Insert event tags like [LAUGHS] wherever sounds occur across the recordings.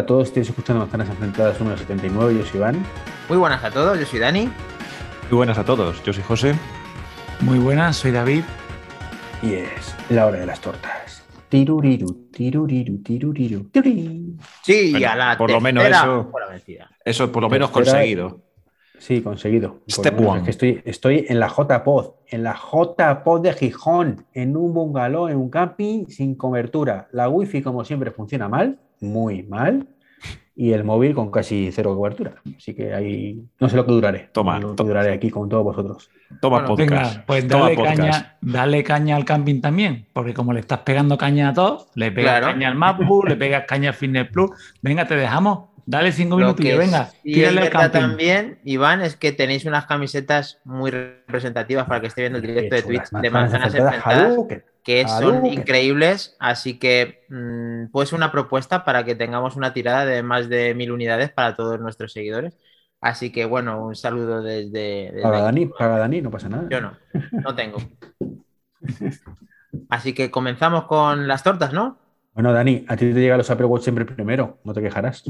Hola a todos, estáis escuchando Manzanas Enfrentadas número 79, yo soy Iván. Muy buenas a todos, yo soy Dani. Muy buenas a todos, yo soy José. Muy buenas, soy David. Y es la hora de las tortas. Tiruriru, tiruriru, tiruriru, tiruriru. Sí, Bueno, a la por lo menos eso-. Eso por lo menos Tercera- conseguido. Sí, conseguido. Step menos one. es que estoy, estoy en la J-Pod, en la J-Pod de Gijón, en un bungalow, en un camping sin cobertura. La wifi, como siempre, funciona mal, muy mal. Y el móvil con casi cero cobertura. Así que ahí no sé lo que duraré. Toma, Lo que duraré aquí con todos vosotros. Toma Bueno, podcast. Venga, pues Toma dale podcast. caña, dale caña al camping también, porque como le estás pegando caña a todos, le pegas Claro. caña al MacBook, le pegas caña al Fitness Plus. Venga, te dejamos. Dale cinco minutos y que venga, sí es verdad camping. también, Iván, es que tenéis unas camisetas muy representativas para que esté viendo el directo de Twitch de Manzanas enfrentadas, Enfrentadas, Hadouken. Que son increíbles, así que mm, puede ser una propuesta para que tengamos una tirada de más de mil unidades para todos nuestros seguidores. Así que bueno, un saludo desde... desde. Dani, paga Dani, no pasa nada. Yo no, no tengo. [LAUGHS] Así que comenzamos con las tortas, ¿no? Bueno, Dani, a ti te llegan los Apple Watch siempre primero, no te quejarás.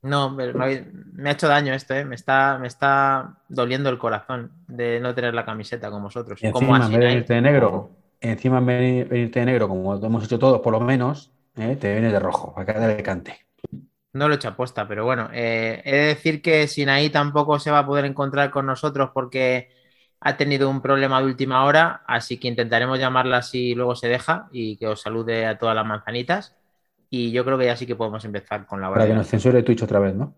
No, me, ha hecho daño esto, ¿eh? Me está, me está doliendo el corazón de no tener la camiseta con vosotros. Y Como encima, en así, de negro, encima de venirte de negro, como hemos hecho todos, por lo menos, ¿eh? te vienes de rojo, para que haga el cante. No lo he hecho aposta, pero bueno, eh, he de decir que Sinaí tampoco se va a poder encontrar con nosotros porque ha tenido un problema de última hora, así que intentaremos llamarla si luego se deja y que os salude a todas las manzanitas. Y yo creo que ya sí que podemos empezar con la hora. Para que de nos censure Twitch otra vez, ¿no?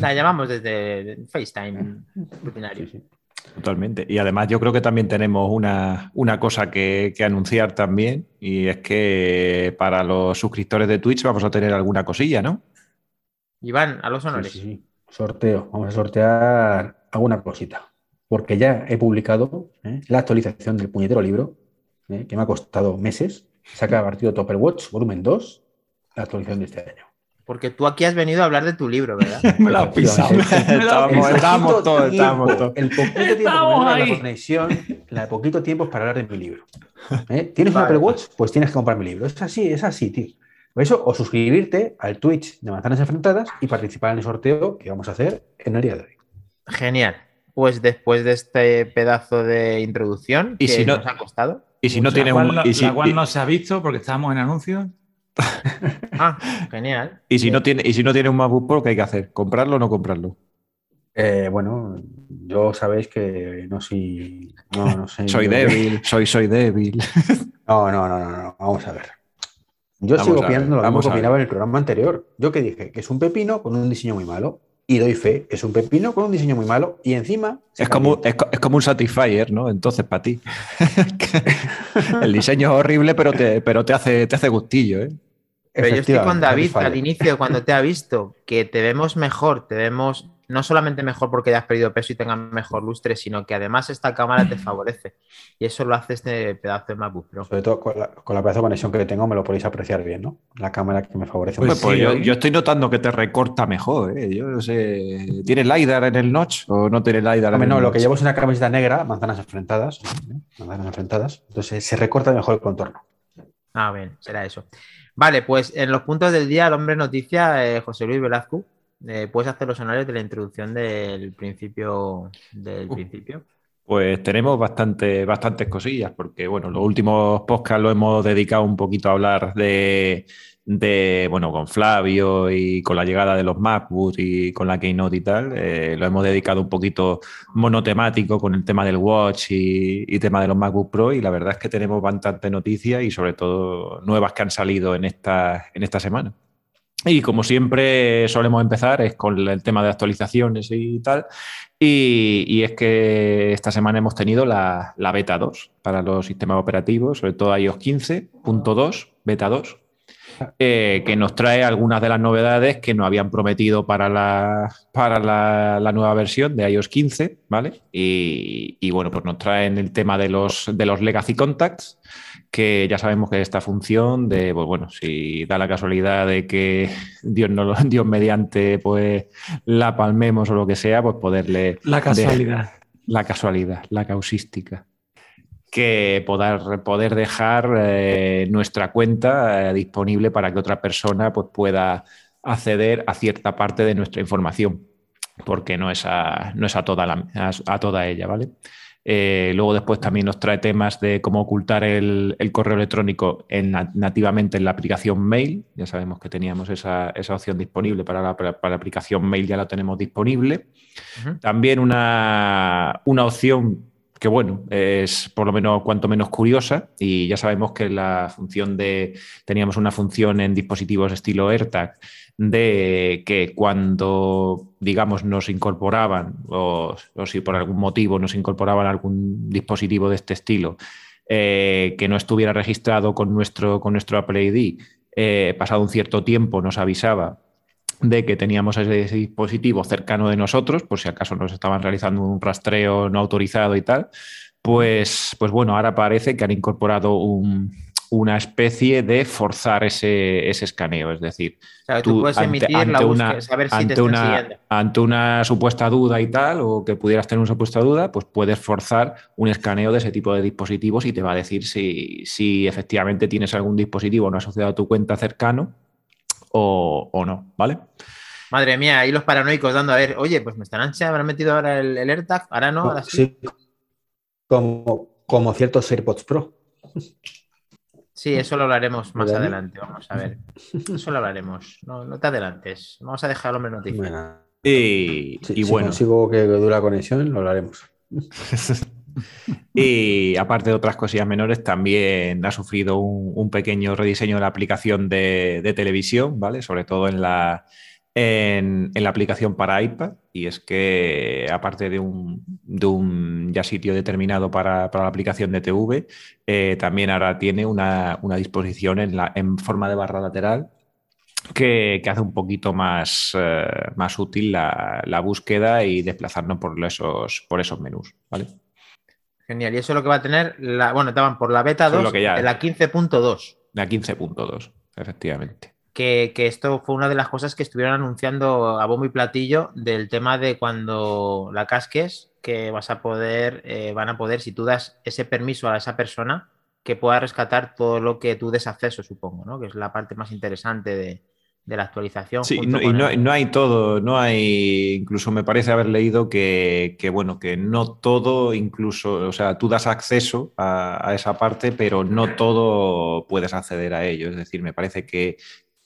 La llamamos desde FaceTime rutinario. Sí, sí. Totalmente. Y además yo creo que también tenemos una, una cosa que, que anunciar también y es que para los suscriptores de Twitch vamos a tener alguna cosilla, ¿no? Iván, a los Sí, honores. sí, sí. Sorteo. Vamos a sortear alguna cosita. Porque ya he publicado ¿eh? la actualización del puñetero libro, ¿eh? que me ha costado meses. Saca partido [LAUGHS] Topper Watch, volumen 2, la actualización de este año. Porque tú aquí has venido a hablar de tu libro, ¿verdad? [LAUGHS] Me lo has pisado. Me lo has Estábamos- todos, estábamos todos. El poquito tiempo que me Estamos dura la ahí. conexión, la de poquito tiempo es para hablar de mi libro. [LAUGHS] ¿Eh? ¿Tienes un Vale. Apple Watch? Pues tienes que comprar mi libro. Es así, es así, tío. Por eso, o suscribirte al Twitch de Manzanas Enfrentadas y participar en el sorteo que vamos a hacer en el día de hoy. Genial. Pues después de este pedazo de introducción Y que si no- nos ha costado. Y si no la tienes cual, un, no- y si, la cual no se ha visto porque estábamos en anuncios. [LAUGHS] Ah, genial. y si no tiene, y si no tienes un MacBook Pro, ¿qué hay que hacer? ¿Comprarlo o no comprarlo? Eh, bueno, yo sabéis que no soy. No, no. [LAUGHS] Soy yo- débil, soy, soy débil. [LAUGHS] No, no, no, no, no. Vamos a ver. Yo Vamos sigo opinando lo mismo que opinaba en el programa anterior. Yo que dije que es un pepino con un diseño muy malo. Y doy fe, es un pepino con un diseño muy malo. Y encima. Es como, es como un Satisfyer, ¿no? Entonces, para ti. El diseño es horrible, pero te, pero te, hace, te hace gustillo, ¿eh? Pero yo estoy con David al inicio, cuando te ha visto, que te vemos mejor, te vemos no solamente mejor porque hayas perdido peso y tengas mejor lustre, sino que además esta cámara te favorece. Y eso lo hace este pedazo de MacBook Pro. Sobre todo con la, con la pedazo de conexión que tengo, me lo podéis apreciar bien, ¿no? La cámara que me favorece Pues Pues, sí, yo, ¿eh? yo estoy notando que te recorta mejor, ¿eh? Yo no sé. ¿Tiene LiDAR en el notch o no tiene LiDAR en no, lo que llevo es una camiseta negra, manzanas enfrentadas. ¿eh? Manzanas enfrentadas. Entonces se recorta mejor el contorno. Ah, bien, será eso. Vale, pues en los puntos del día, el hombre noticia, eh, José Luis Velazco, eh, puedes hacer los honores de la introducción del principio. Del Uh. principio. Pues tenemos bastante, bastantes cosillas, porque bueno, los últimos podcasts lo hemos dedicado un poquito a hablar de, de, bueno, con Flavio y con la llegada de los MacBooks y con la Keynote y tal. eh, lo hemos dedicado un poquito monotemático con el tema del Watch y, tema de los MacBook Pro, y la verdad es que tenemos bastante noticias y sobre todo nuevas que han salido en esta, en esta semana. Y como siempre solemos empezar es con el tema de actualizaciones y tal. Y, y es que esta semana hemos tenido la, la beta 2 para los sistemas operativos, sobre todo iOS 15.2, beta 2, eh, que nos trae algunas de las novedades que nos habían prometido para la, para la, la nueva versión de iOS 15, ¿vale? Y, y, bueno, pues nos traen el tema de los, de los Legacy Contacts, que ya sabemos que esta función de, pues bueno, si da la casualidad de que Dios, no, lo- [LAUGHS] Dios mediante, pues la palmemos o lo que sea, pues poderle... La casualidad. La casualidad, la causística. Que poder, poder dejar eh, nuestra cuenta eh, disponible para que otra persona pues, pueda acceder a cierta parte de nuestra información, porque no es a, no es a, toda, la, a, toda ella, ¿vale? Eh, luego después también nos trae temas de cómo ocultar el, el correo electrónico en, nativamente en la aplicación mail. Ya sabemos que teníamos esa, esa opción disponible para la, para la, aplicación mail, ya la tenemos disponible. Uh -huh. También una, una opción que bueno, es por lo menos cuanto menos curiosa. Y ya sabemos que la función de, teníamos una función en dispositivos estilo AirTag de que cuando, digamos, nos incorporaban o, si por algún motivo nos incorporaban algún dispositivo de este estilo eh, que no estuviera registrado con nuestro, con nuestro Apple ID, eh, pasado un cierto tiempo nos avisaba de que teníamos ese dispositivo cercano de nosotros, por si acaso nos estaban realizando un rastreo no autorizado y tal, pues, pues bueno, ahora parece que han incorporado un, una especie de forzar ese, ese escaneo. Es decir, tú, tú, puedes ante, emitir ante la búsqueda, una, saber si ante te una, siguiendo. Ante una supuesta duda y tal, o que pudieras tener una supuesta duda, pues puedes forzar un escaneo de ese tipo de dispositivos y te va a decir si, si efectivamente tienes algún dispositivo no asociado a tu cuenta cercano o, o no, ¿vale? Madre mía, ahí los paranoicos dando a ver, oye, pues me estarán, se habrán metido ahora el, el AirTag, ahora no, ahora sí. sí. Como, como ciertos AirPods Pro. Sí, eso lo hablaremos más adelante, vamos a ver. Eso lo hablaremos. No, no te adelantes, vamos a dejar al hombre noticia. Bueno, y, si, y si bueno. consigo que dure la conexión, lo hablaremos. [LAUGHS] [LAUGHS] y aparte de otras cosillas menores, también ha sufrido un, pequeño rediseño de la aplicación de, televisión, ¿vale? Sobre todo en la, en, la aplicación para iPad. Y es que, aparte de un, de un ya sitio determinado para, para la aplicación de TV, eh, también ahora tiene una, una disposición en, la, en forma de barra lateral que, que, hace un poquito más, eh, más útil la, la, búsqueda y desplazarnos por esos, por esos menús. ¿vale? Genial. Y eso es lo que va a tener, la, bueno, estaban por la beta 2 de la 15.2. La 15.2, efectivamente. Que, que, esto fue una de las cosas que estuvieron anunciando a bombo y platillo del tema de cuando la casques, que vas a poder, eh, van a poder, si tú das ese permiso a esa persona, que pueda rescatar todo lo que tú des acceso, supongo, ¿no? Que es la parte más interesante de, de la actualización. Sí, no, y no, el... no, hay todo, no hay, incluso me parece haber leído que, que, bueno, que no todo, incluso, o sea, tú das acceso a, a, esa parte, pero no todo puedes acceder a ello. Es decir, me parece que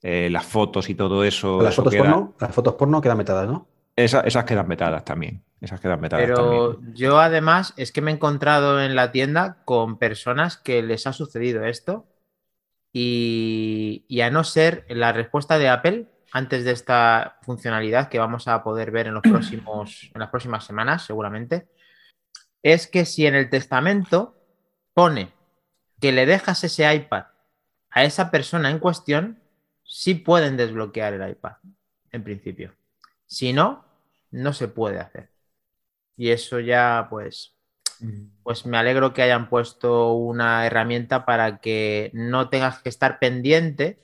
eh, las fotos y todo eso. Las, eso fotos queda... porno, las fotos porno quedan metadas, ¿no? Esa, esas quedan metadas también. Esas quedan metadas Pero también. yo además es que me he encontrado en la tienda con personas que les ha sucedido esto y, a no ser la respuesta de Apple antes de esta funcionalidad que vamos a poder ver en, los próximos, en las próximas semanas, seguramente, es que si en el testamento pone que le dejas ese iPad a esa persona en cuestión, sí pueden desbloquear el iPad, en principio. Si no, no se puede hacer. Y eso ya, pues, pues me alegro que hayan puesto una herramienta para que no tengas que estar pendiente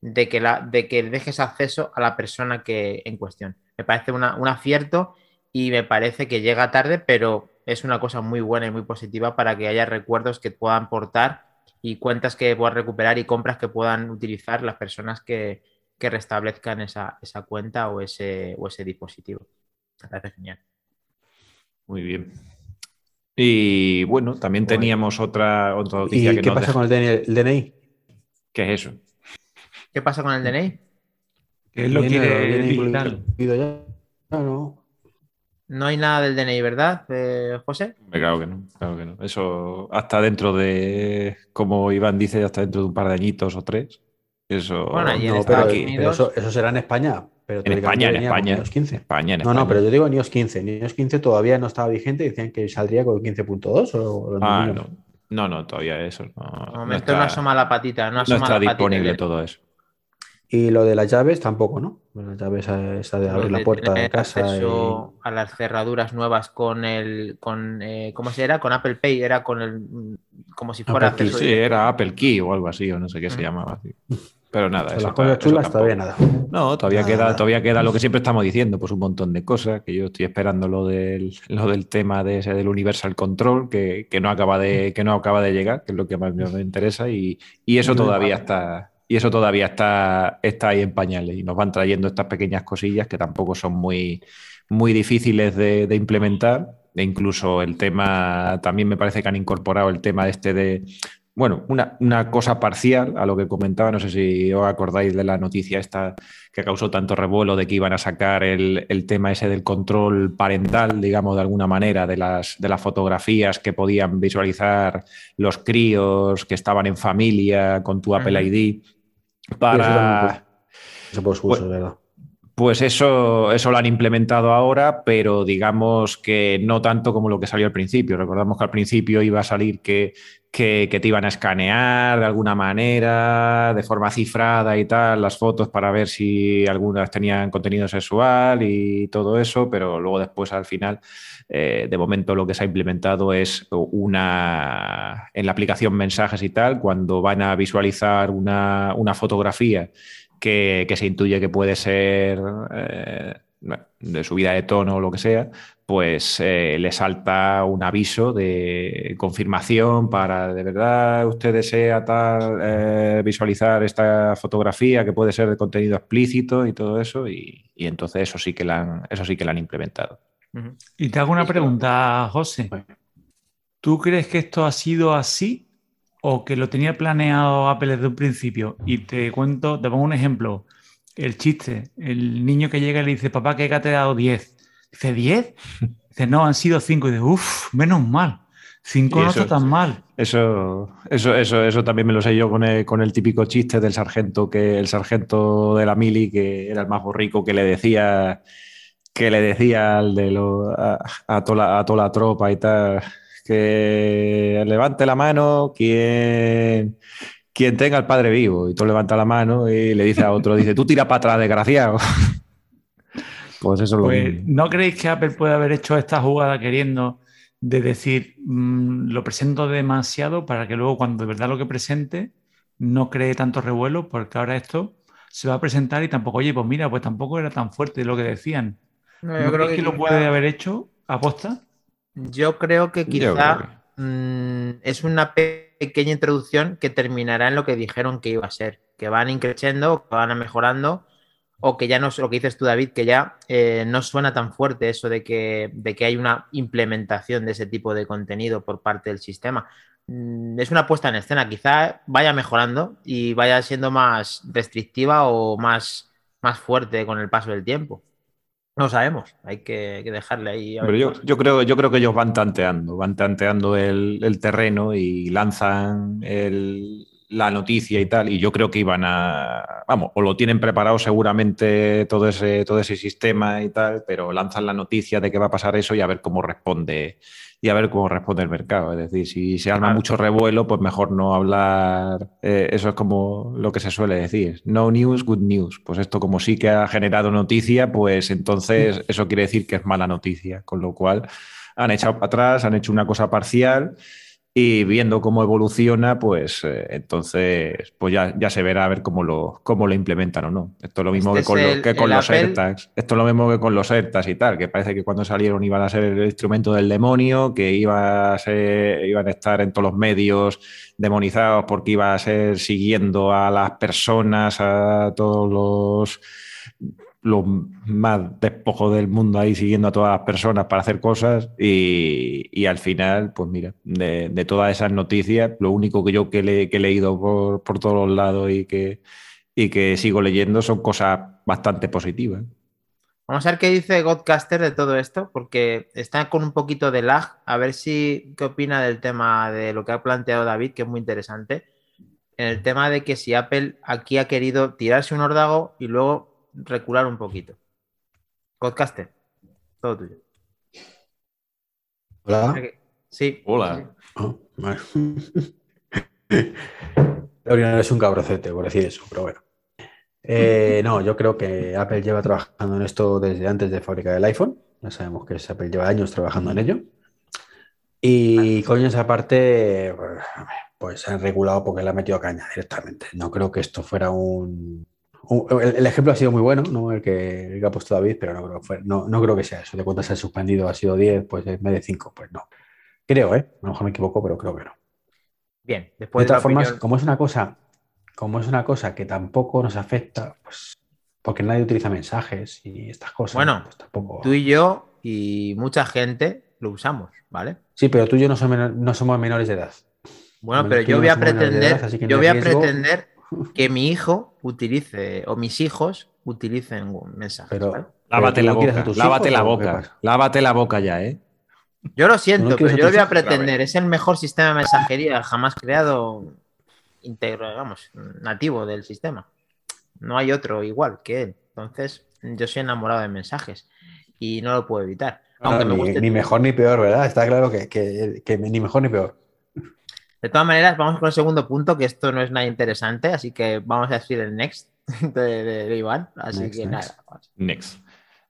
de que, de que dejes acceso a la persona que en cuestión. Me parece una, un acierto y me parece que llega tarde, pero es una cosa muy buena y muy positiva para que haya recuerdos que puedan portar y cuentas que puedan recuperar y compras que puedan utilizar las personas que, que restablezcan esa, esa, cuenta o ese, o ese dispositivo. Me parece genial. Muy bien. Y bueno, también bueno. teníamos otra, otra noticia ¿Y que qué pasa con el DNI? ¿Qué es eso? ¿Qué pasa con el DNI? ¿Qué es lo que digital? No, no. No hay nada del DNI, ¿verdad, eh, José? Claro que no, claro que no. Eso hasta dentro de, como Iván dice, hasta dentro de un par de añitos o tres. Eso. Bueno, allí no, pero, pero eso, eso, será en España. Pero en España, en España. En 15. España, en no, España. no, pero yo digo en iOS 15. En iOS 15 todavía no estaba vigente. Decían que saldría con el 15.2 o. Ah, no. No, no, todavía eso. No, no, no, está, no asoma la patita. No, no está disponible todo eso. Y lo de las llaves tampoco, ¿no? Las llaves esa de abrir la puerta de casa. Y... A las cerraduras nuevas con el. Con, eh, ¿Cómo se era? Con Apple Pay, era con el. Como si fuera. Apple Key, sí, era Apple Key o algo así, o no sé qué se llamaba así. Pero nada, eso las cosas chulas todavía nada. No, todavía nada, queda, nada. todavía queda lo que siempre estamos diciendo, pues un montón de cosas, que yo estoy esperando lo del, lo del tema de ese del Universal Control, que, que, no acaba de, que no acaba de llegar, que es lo que más me interesa, y, y eso todavía está, y eso todavía está, está ahí en pañales y nos van trayendo estas pequeñas cosillas que tampoco son muy, muy difíciles de, de implementar. E incluso el tema, también me parece que han incorporado el tema este de bueno, una, una, cosa parcial a lo que comentaba, no sé si os acordáis de la noticia esta que causó tanto revuelo de que iban a sacar el, el tema ese del control parental, digamos, de alguna manera, de las, de las fotografías que podían visualizar los críos que estaban en familia con tu Apple ID para... Eso por su uso, ¿verdad? Pues eso, eso lo han implementado ahora, pero digamos que no tanto como lo que salió al principio. Recordamos que al principio iba a salir que, que, te iban a escanear de alguna manera, de forma cifrada y tal, las fotos para ver si algunas tenían contenido sexual y todo eso, pero luego después al final, eh, de momento lo que se ha implementado es una, en la aplicación mensajes y tal, cuando van a visualizar una, una fotografía que, que, se intuye que puede ser eh, de subida de tono o lo que sea, pues eh, le salta un aviso de confirmación para de verdad usted desea tal, eh, visualizar esta fotografía que puede ser de contenido explícito y todo eso, y, y entonces eso sí que la han, eso sí que la han implementado. Y te hago una pregunta, José. ¿Tú crees que esto ha sido así o que lo tenía planeado Apple desde un principio. Y te cuento, te pongo un ejemplo. El chiste, el niño que llega y le dice, papá, que te he dado 10. Dice, ¿10? [LAUGHS] Dice, no, han sido 5. Y dice, uff, menos mal. 5 no está tan mal. Eso, eso, eso, eso también me lo sé yo con el, con el, típico chiste del sargento, que el sargento de la mili, que era el más borrico, que le decía que le decía al de lo, a, a, toda, a toda la tropa y tal que levante la mano quien, quien tenga al padre vivo. Y tú levanta la mano y le dice a otro, dice, tú tira para atrás, desgraciado. [LAUGHS] pues eso pues, lo ¿No creéis que Apple puede haber hecho esta jugada queriendo de decir, mmm, lo presento demasiado para que luego cuando de verdad lo que presente no cree tanto revuelo? Porque ahora esto se va a presentar y tampoco, oye, pues mira, pues tampoco era tan fuerte lo que decían. No, yo ¿No creo que, que lo puede haber hecho aposta? Yo creo que quizá creo. Mmm, es una pe pequeña introducción que terminará en lo que dijeron que iba a ser, que van increciendo, que van mejorando, o que ya no es lo que dices tú, David, que ya eh, no suena tan fuerte eso de que, de que hay una implementación de ese tipo de contenido por parte del sistema. Mm, es una puesta en escena, quizá vaya mejorando y vaya siendo más restrictiva o más, más fuerte con el paso del tiempo. No sabemos, hay que, que dejarle ahí. Pero yo, yo, creo, yo creo que ellos van tanteando, van tanteando el, el terreno y lanzan el, la noticia y tal, y yo creo que iban a, vamos, o lo tienen preparado seguramente todo ese, todo ese sistema y tal, pero lanzan la noticia de que va a pasar eso y a ver cómo responde y a ver cómo responde el mercado. Es decir, si se arma mucho revuelo, pues mejor no hablar. Eh, eso es como lo que se suele decir. No news, good news. Pues esto, como sí que ha generado noticia, pues entonces eso quiere decir que es mala noticia. Con lo cual han echado para atrás, han hecho una cosa parcial y viendo cómo evoluciona, pues eh, entonces pues ya, ya, se verá a ver cómo lo, cómo lo implementan o no. Esto es lo mismo este que con, el, que con los Apple... AirTags. Esto es lo mismo que con los AirTags y tal, que parece que cuando salieron iban a ser el instrumento del demonio, que iba a ser, iban a estar en todos los medios demonizados porque iba a ser siguiendo a las personas, a todos los lo más despojo del mundo ahí siguiendo a todas las personas para hacer cosas y, y al final, pues mira, de, de, todas esas noticias, lo único que yo que, le, que he leído por, por, todos lados y que, y que sigo leyendo son cosas bastante positivas. Vamos a ver qué dice Godcaster de todo esto, porque está con un poquito de lag. A ver si qué opina del tema de lo que ha planteado David, que es muy interesante. En el tema de que si Apple aquí ha querido tirarse un ordago y luego recular un poquito. Podcaster, todo tuyo. Hola. Sí. Hola. Oh, [LAUGHS] es un cabrocete por decir eso, pero bueno. Eh, no, yo creo que Apple lleva trabajando en esto desde antes de fabricar el iPhone. Ya sabemos que Apple lleva años trabajando en ello. Y coño, esa parte, pues se han regulado porque le ha metido caña directamente. No creo que esto fuera un, el, el, ejemplo ha sido muy bueno, ¿no? el, que, el que ha puesto David, pero no creo, fue, no, no creo que sea eso. De cuántas se ha suspendido, ha sido 10, pues en vez de 5, pues no. Creo, ¿eh? A lo mejor me equivoco, pero creo que no. Bien, después de, de todas formas, opinión... como es una cosa como es una cosa que tampoco nos afecta, pues porque nadie utiliza mensajes y estas cosas. Bueno, pues tampoco... Tú y yo y mucha gente lo usamos, ¿vale? Sí, pero tú y yo no somos, no somos menores de edad. Bueno, pero yo no voy a de pretender, yo voy a pretender que mi hijo utilice o mis hijos utilicen mensajes. Pero, ¿vale? Lávate pero la ¿tú no quieres a boca, lávate hijos la boca, lávate la boca ya, ¿eh? Yo lo siento, ¿No pero yo lo voy a pretender. Es el mejor sistema de mensajería jamás creado, íntegro, vamos, nativo del sistema. No hay otro igual que él. Entonces, yo soy enamorado de mensajes y no lo puedo evitar. Aunque No, me ni mejor ni peor, ¿verdad? Está claro que, que- que ni mejor ni peor. De todas maneras, vamos con el segundo punto, que esto no es nada interesante, así que vamos a decir el next [LAUGHS] de, de- de Iván. Así Next, que next. nada. Next.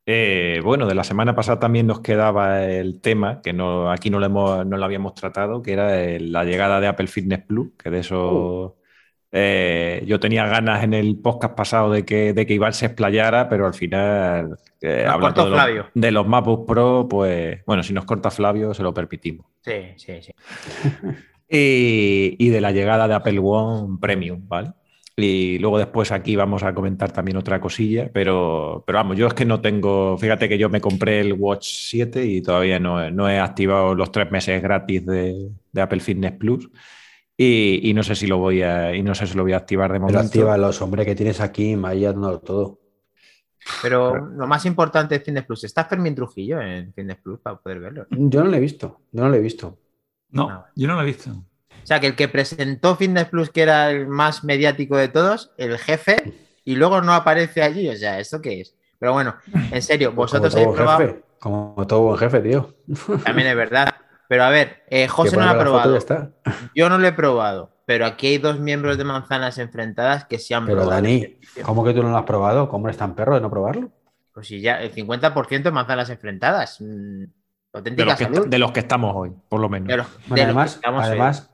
Eh, bueno, de la semana pasada también nos quedaba el tema, que no, aquí no lo, hemos, no lo habíamos tratado, que era el- la llegada de Apple Fitness Plus, que de eso eh, yo tenía ganas en el podcast pasado de que, de que Iván se explayara, pero al final, eh, Nos hablando cortó de los, Flavio. de los MacBook Pro, pues bueno, si nos corta Flavio, se lo permitimos. Sí, sí, sí. [LAUGHS] Y, y de la llegada de Apple One Premium, ¿vale? Y luego después aquí vamos a comentar también otra cosilla, pero, pero vamos, yo es que no tengo, fíjate que yo me compré el Watch 7 y todavía no, he- no he activado los tres meses gratis de, de Apple Fitness Plus y, y no sé si lo voy a, y no sé si lo voy a activar de Pero momento. activa los hombres que tienes aquí, ahí dándolo todo. Pero lo más importante de Fitness Plus, está Fermín Trujillo en Fitness Plus para poder verlo. Yo no lo he visto, yo no lo he visto. No, yo no lo he visto. O sea, que el que presentó Fitness Plus, que era el más mediático de todos, el jefe, y luego no aparece allí. O sea, ¿esto qué es? Pero bueno, en serio, vosotros habéis probado. jefe, como todo buen jefe, tío. También es verdad. Pero a ver, eh, José no lo ha probado. está. Yo no lo he probado. Pero aquí hay dos miembros de manzanas enfrentadas que sí han Pero probado. Dani, el servicio. ¿cómo que tú no lo has probado? ¿Cómo eres tan perro de no probarlo? Pues si ya el 50% de manzanas enfrentadas. De, los que, salud. de los que estamos hoy, por lo menos. Los- Bueno, además- además-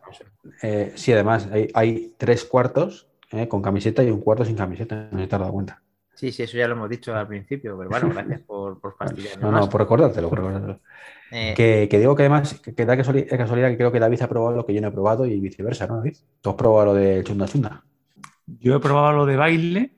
Eh, sí, además, hay, hay tres cuartos eh, con camiseta y un cuarto sin camiseta. No te has dado cuenta. Sí, sí, eso ya lo hemos dicho al principio, pero bueno, gracias [LAUGHS] por, por fastidiarme No, más. no, por recordártelo, por recordártelo. Eh, Que, que digo que además, que, que da casuali- de casualidad que creo que David ha probado lo que yo no he probado y viceversa, ¿no, David? Tú has probado lo de chunda chunda. Yo he probado lo de baile,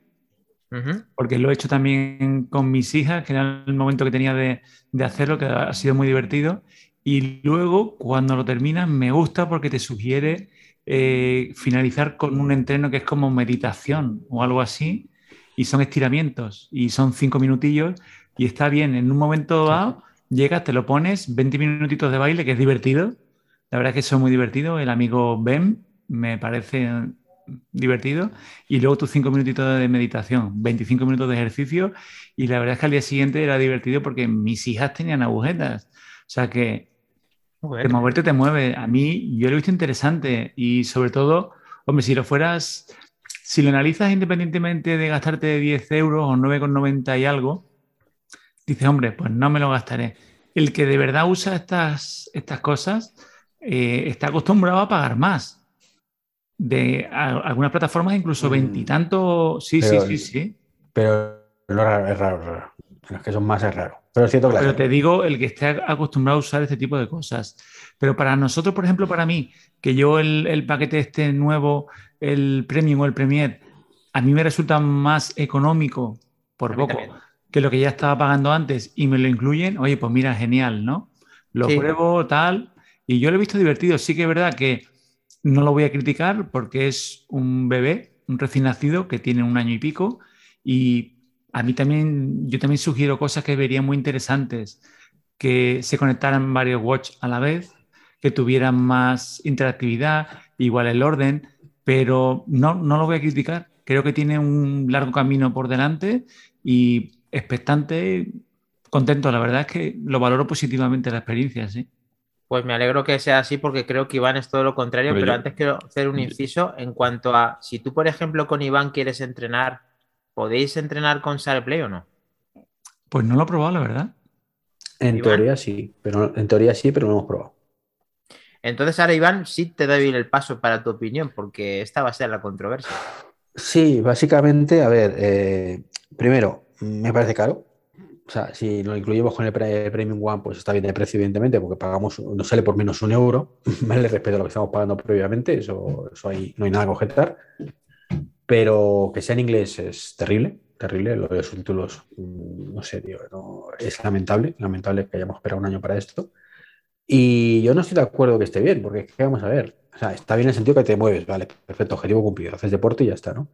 porque lo he hecho también con mis hijas, que era el momento que tenía de, de hacerlo, que ha sido muy divertido. Y luego, cuando lo terminas, me gusta porque te sugiere eh, finalizar con un entreno que es como meditación o algo así, y son estiramientos, y son cinco minutillos, y está bien. En un momento dado, llegas, te lo pones, 20 minutitos de baile, que es divertido. La verdad es que eso es muy divertido. El amigo Ben me parece divertido. Y luego tus cinco minutitos de meditación, 25 minutos de ejercicio. Y la verdad es que al día siguiente era divertido porque mis hijas tenían agujetas. O sea que de moverte te mueve. A mí yo lo he visto interesante y sobre todo, hombre, si lo fueras, si lo analizas independientemente de gastarte 10 euros o 9,90 y algo, dices, hombre, pues no me lo gastaré. El que de verdad usa estas, estas cosas eh, está acostumbrado a pagar más. De a- algunas plataformas incluso Mm. veintitantos. Sí, sí, Pero- sí, sí. Pero no es raro, es raro, es raro. Los que son más es raro. Pero es cierto Pero te digo, el que esté acostumbrado a usar este tipo de cosas. Pero para nosotros, por ejemplo, para mí, que yo el, el paquete este nuevo, el Premium o el Premier, a mí me resulta más económico, por poco, también. que lo que ya estaba pagando antes y me lo incluyen, oye, pues mira, genial, ¿no? Lo Sí. pruebo, tal, y yo lo he visto divertido. Sí que es verdad que no lo voy a criticar porque es un bebé, un recién nacido que tiene un año y pico, y a mí también, yo también sugiero cosas que vería muy interesantes, que se conectaran varios watch a la vez, que tuvieran más interactividad, igual el orden, pero no, no lo voy a criticar. Creo que tiene un largo camino por delante y expectante, contento. La verdad es que lo valoro positivamente la experiencia, sí. Pues me alegro que sea así porque creo que Iván es todo lo contrario, Pero pero, yo- antes quiero hacer un inciso en cuanto a si tú, por ejemplo, con Iván quieres entrenar, ¿podéis entrenar con SharePlay o no? Pues no lo he probado, la verdad. en Iván. teoría sí, pero en teoría sí, pero no hemos probado. Entonces ahora, Iván, sí te doy el paso para tu opinión porque esta va a ser la controversia. Sí, básicamente, a ver, eh, primero, me parece caro. O sea, si lo incluimos con el pre- Premium One, pues está bien de precio, evidentemente, porque pagamos, nos sale por menos un euro, [LAUGHS] ¿vale? Respecto a lo que estamos pagando previamente, eso, eso ahí no hay nada que objetar. pero que sea en inglés es terrible, terrible. Lo de los subtítulos, mm, no sé, tío, no- es lamentable, lamentable que hayamos esperado un año para esto. Y yo no estoy de acuerdo que esté bien, porque es que vamos a ver, o sea, está bien en el sentido que te mueves, vale, perfecto, objetivo cumplido, haces deporte y ya está, ¿no?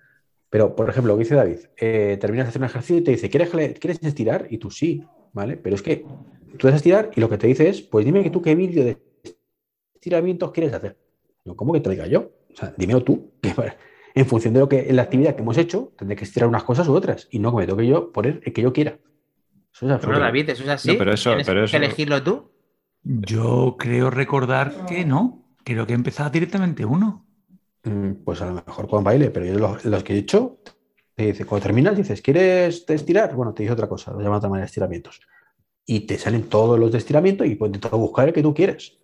Pero, por ejemplo, lo que dice David, eh, terminas de hacer un ejercicio y te dice, ¿quieres, que- ¿quieres estirar? Y tú sí, ¿vale? Pero es que tú vas a estirar y lo que te dice es, pues dime que tú qué vídeo de estiramientos quieres hacer. Yo, ¿cómo que te lo diga yo? O sea, dímelo tú, [LAUGHS] que para- en función de lo que en la actividad que hemos hecho, tendré que estirar unas cosas u otras, y no que me toque yo poner el que yo quiera. Eso es. Bueno, David, ¿eso es así? No, pero eso- ¿Tienes pero que eso- elegirlo tú? Yo creo recordar que no. Creo que empezaba directamente uno. Mm, Pues a lo mejor con baile, pero yo los, los que he hecho, te dice, cuando terminas, dices, ¿quieres te estirar? Bueno, te dice otra cosa, lo llama de otra manera estiramientos. Y te salen todos los de estiramiento y puedes intentar buscar el que tú quieres.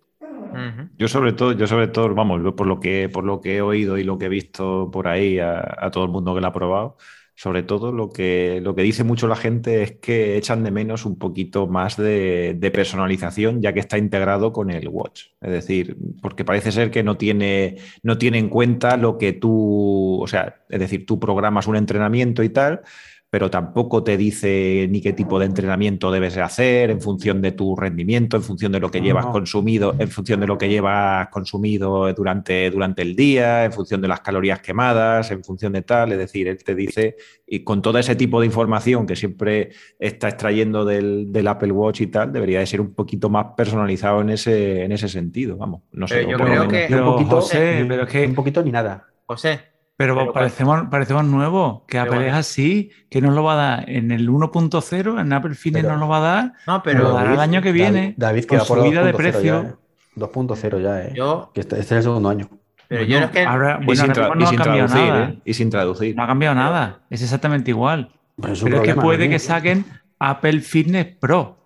Yo sobre todo, yo sobre todo, vamos, por lo que, por lo que he oído y lo que he visto por ahí a, a todo el mundo que lo ha probado, sobre todo lo que, lo que dice mucho la gente es que echan de menos un poquito más de, personalización, ya que está integrado con el Watch. Es decir, porque parece ser que no tiene, no tiene en cuenta lo que tú, o sea, es decir, tú programas un entrenamiento y tal, pero tampoco te dice ni qué tipo de entrenamiento debes de hacer en función de tu rendimiento, en función de lo que No, llevas consumido, en función de lo que llevas consumido durante, durante el día, en función de las calorías quemadas, en función de tal. Es decir, él te dice, y con todo ese tipo de información que siempre está extrayendo del, del Apple Watch y tal, debería de ser un poquito más personalizado en ese, en ese sentido. Vamos, no sé. Pero yo creo que- un poquito, José, ni- pero es que- un poquito ni nada. José, Pero, Pero parecemos, parecemos nuevos, que Apple bueno. es así, que nos lo va a dar en el 1.0, en Apple Fitness Pero- nos lo va a dar, no, pero lo dará el año que viene, David, David que con va por subida de 2.0 precio. ya, ¿eh? 2.0 ya, ¿eh? yo, Que este, este es el segundo año. pero Bueno, yo es que ahora- y sin, ahora tra- mismo y no ha sin cambiado traducir, nada. ¿eh? Y sin traducir. No ha cambiado nada, es exactamente igual. Pero es un Pero es que puede ¿no? que saquen Apple Fitness Pro.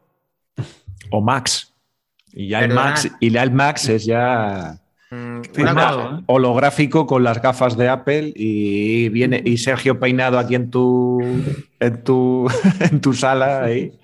O Max. Y ya el Perdona. Max, y ya el Max es ya Firmado, cosa, ¿eh? holográfico con las gafas de Apple y viene y Sergio peinado aquí en tu en tu [LAUGHS] en tu sala ahí.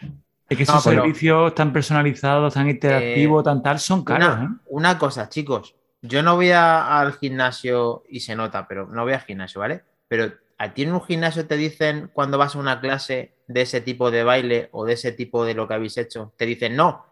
Es que No, esos pero- servicios tan personalizados, tan interactivos, tan tal, son caros. ¿eh? una, una cosa, chicos. Yo no voy a- al gimnasio y se nota, pero no voy al gimnasio, ¿vale? Pero a ti en un gimnasio te dicen cuando vas a una clase de ese tipo de baile o de ese tipo de lo que habéis hecho, te dicen, no,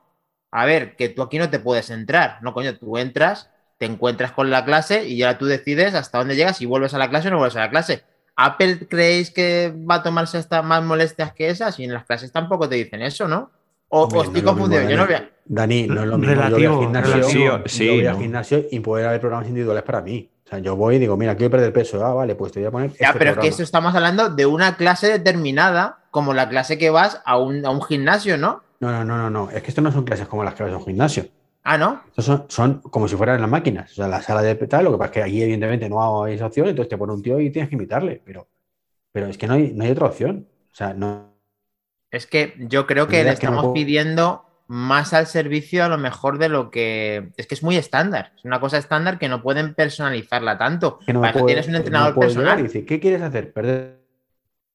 a ver, que tú aquí no te puedes entrar. No, coño, tú entras, te encuentras con la clase y ya tú decides hasta dónde llegas y vuelves a la clase o no vuelves a la clase. ¿Apple creéis que va a tomarse hasta más molestias que esas? Y en las clases tampoco te dicen eso, ¿no? O, Hombre, o no estoy mismo, confundido. Yo no a- Dani, no es lo mismo. yo voy Relativo, al gimnasio, relativo. Sí, yo voy al ¿no? gimnasio y puede haber programas individuales para mí. O sea, yo voy y digo, mira, quiero perder peso. Ah, vale, pues te voy a poner. Ya, este pero es que programa. eso estamos hablando de una clase determinada, como la clase que vas a un, a un gimnasio, ¿no? No, no, no, no, no. Es que esto no son clases como las clases de un gimnasio. Ah, ¿no? Son, son como si fueran las máquinas. O sea, la sala de tal, lo que pasa es que aquí, evidentemente, no hay esa opción, entonces te pone un tío y tienes que imitarle. Pero, pero es que no hay, no hay otra opción. O sea, no. Es que yo creo que le que no estamos pidiendo más al servicio a lo mejor de lo que... Es que es muy estándar. Es una cosa estándar que no pueden personalizarla tanto. que no Para puedo- tienes un entrenador puedo personal. Y dice, ¿qué quieres hacer? Perder.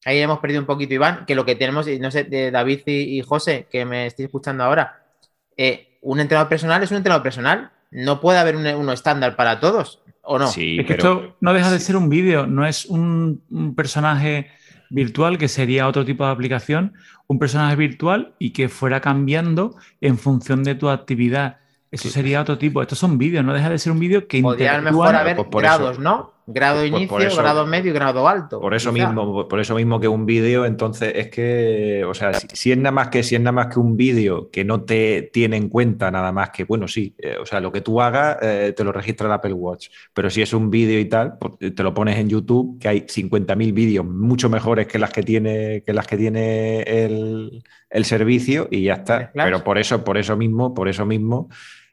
Ahí hemos perdido un poquito, Iván, que lo que tenemos, y no sé, de David y, y José, que me estoy escuchando ahora, eh, un entrenador personal es un entrenador personal. No puede haber un- uno estándar para todos, ¿o no? Sí, Es que pero esto no deja de ser un vídeo, no es un, un personaje virtual que sería otro tipo de aplicación, un personaje virtual y que fuera cambiando en función de tu actividad. Eso Sí. sería otro tipo. Estos son vídeos, no deja de ser un vídeo que Podría a lo mejor haber pues grados, eso- ¿no? Grado pues inicio, eso- grado medio y grado alto. Por eso quizá. mismo, por eso mismo que un vídeo, entonces es que, o sea, si, si es nada más que si es nada más que un vídeo que no te tiene en cuenta nada más que, bueno, sí, eh, o sea, lo que tú hagas eh, te lo registra el Apple Watch, pero si es un vídeo y tal, pues, te lo pones en YouTube, que hay 50.000 vídeos mucho mejores que las que tiene que las que tiene el, el servicio y ya está. Pero por eso, por eso mismo, por eso mismo.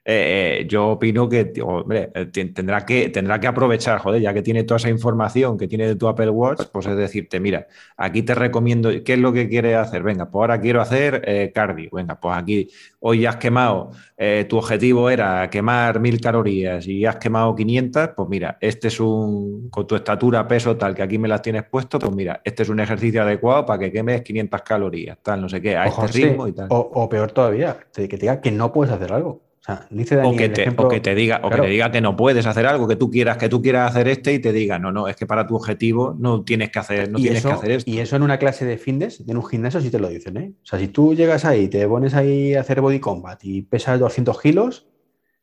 Eh, yo opino que hombre, eh, te- tendrá, que, tendrá que aprovechar, joder, ya que tiene toda esa información que tiene de tu Apple Watch, pues es decirte, mira, aquí te recomiendo, ¿qué es lo que quieres hacer? Venga, pues ahora quiero hacer eh, cardio. Venga, pues aquí hoy has quemado, eh, tu objetivo era quemar mil calorías y has quemado 500, pues mira, este es un, con tu estatura, peso tal, que aquí me las tienes puesto, pues mira, este es un ejercicio adecuado para que quemes 500 calorías, tal, no sé qué, a Ojo, este sí, ritmo y tal. O, o peor todavía, que te diga que no puedes hacer algo. O sea, dice O Dani que, te, ejemplo- o que te diga, o que te diga que no puedes hacer algo, que tú quieras, que tú quieras hacer este y te diga, no, no, es que para tu objetivo no tienes que hacer, no y, tienes eso, que hacer esto. y eso en una clase de fitness, en un gimnasio, sí te lo dicen, ¿eh? O sea, si tú llegas ahí, te pones ahí a hacer body combat y pesas 200 kilos,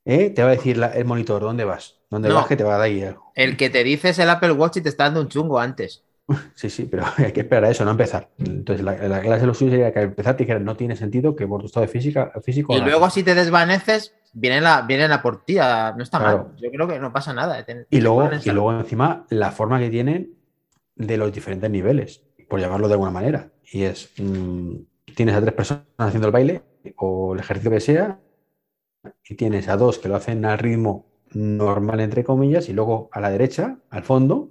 ¿eh? te va a decir la- el monitor, ¿dónde vas? ¿Dónde No. vas que te va a dar ahí algo? El que te dice es el Apple Watch y te está dando un chungo antes. Sí, sí, pero [LAUGHS] hay que esperar a eso, no empezar. Entonces, la, la clase de lo suyo sería que al empezar te dijeran, no tiene sentido que por tu estado de física, físico... Y luego esto". si te desvaneces, vienen a, vienen a por ti. no está Claro. mal. Yo creo que no pasa nada. Te- Y luego, y luego encima la forma que tienen de los diferentes niveles, por llamarlo de alguna manera. Y es, mm, tienes a tres personas haciendo el baile o el ejercicio que sea, y tienes a dos que lo hacen al ritmo normal, entre comillas, y luego a la derecha, al fondo,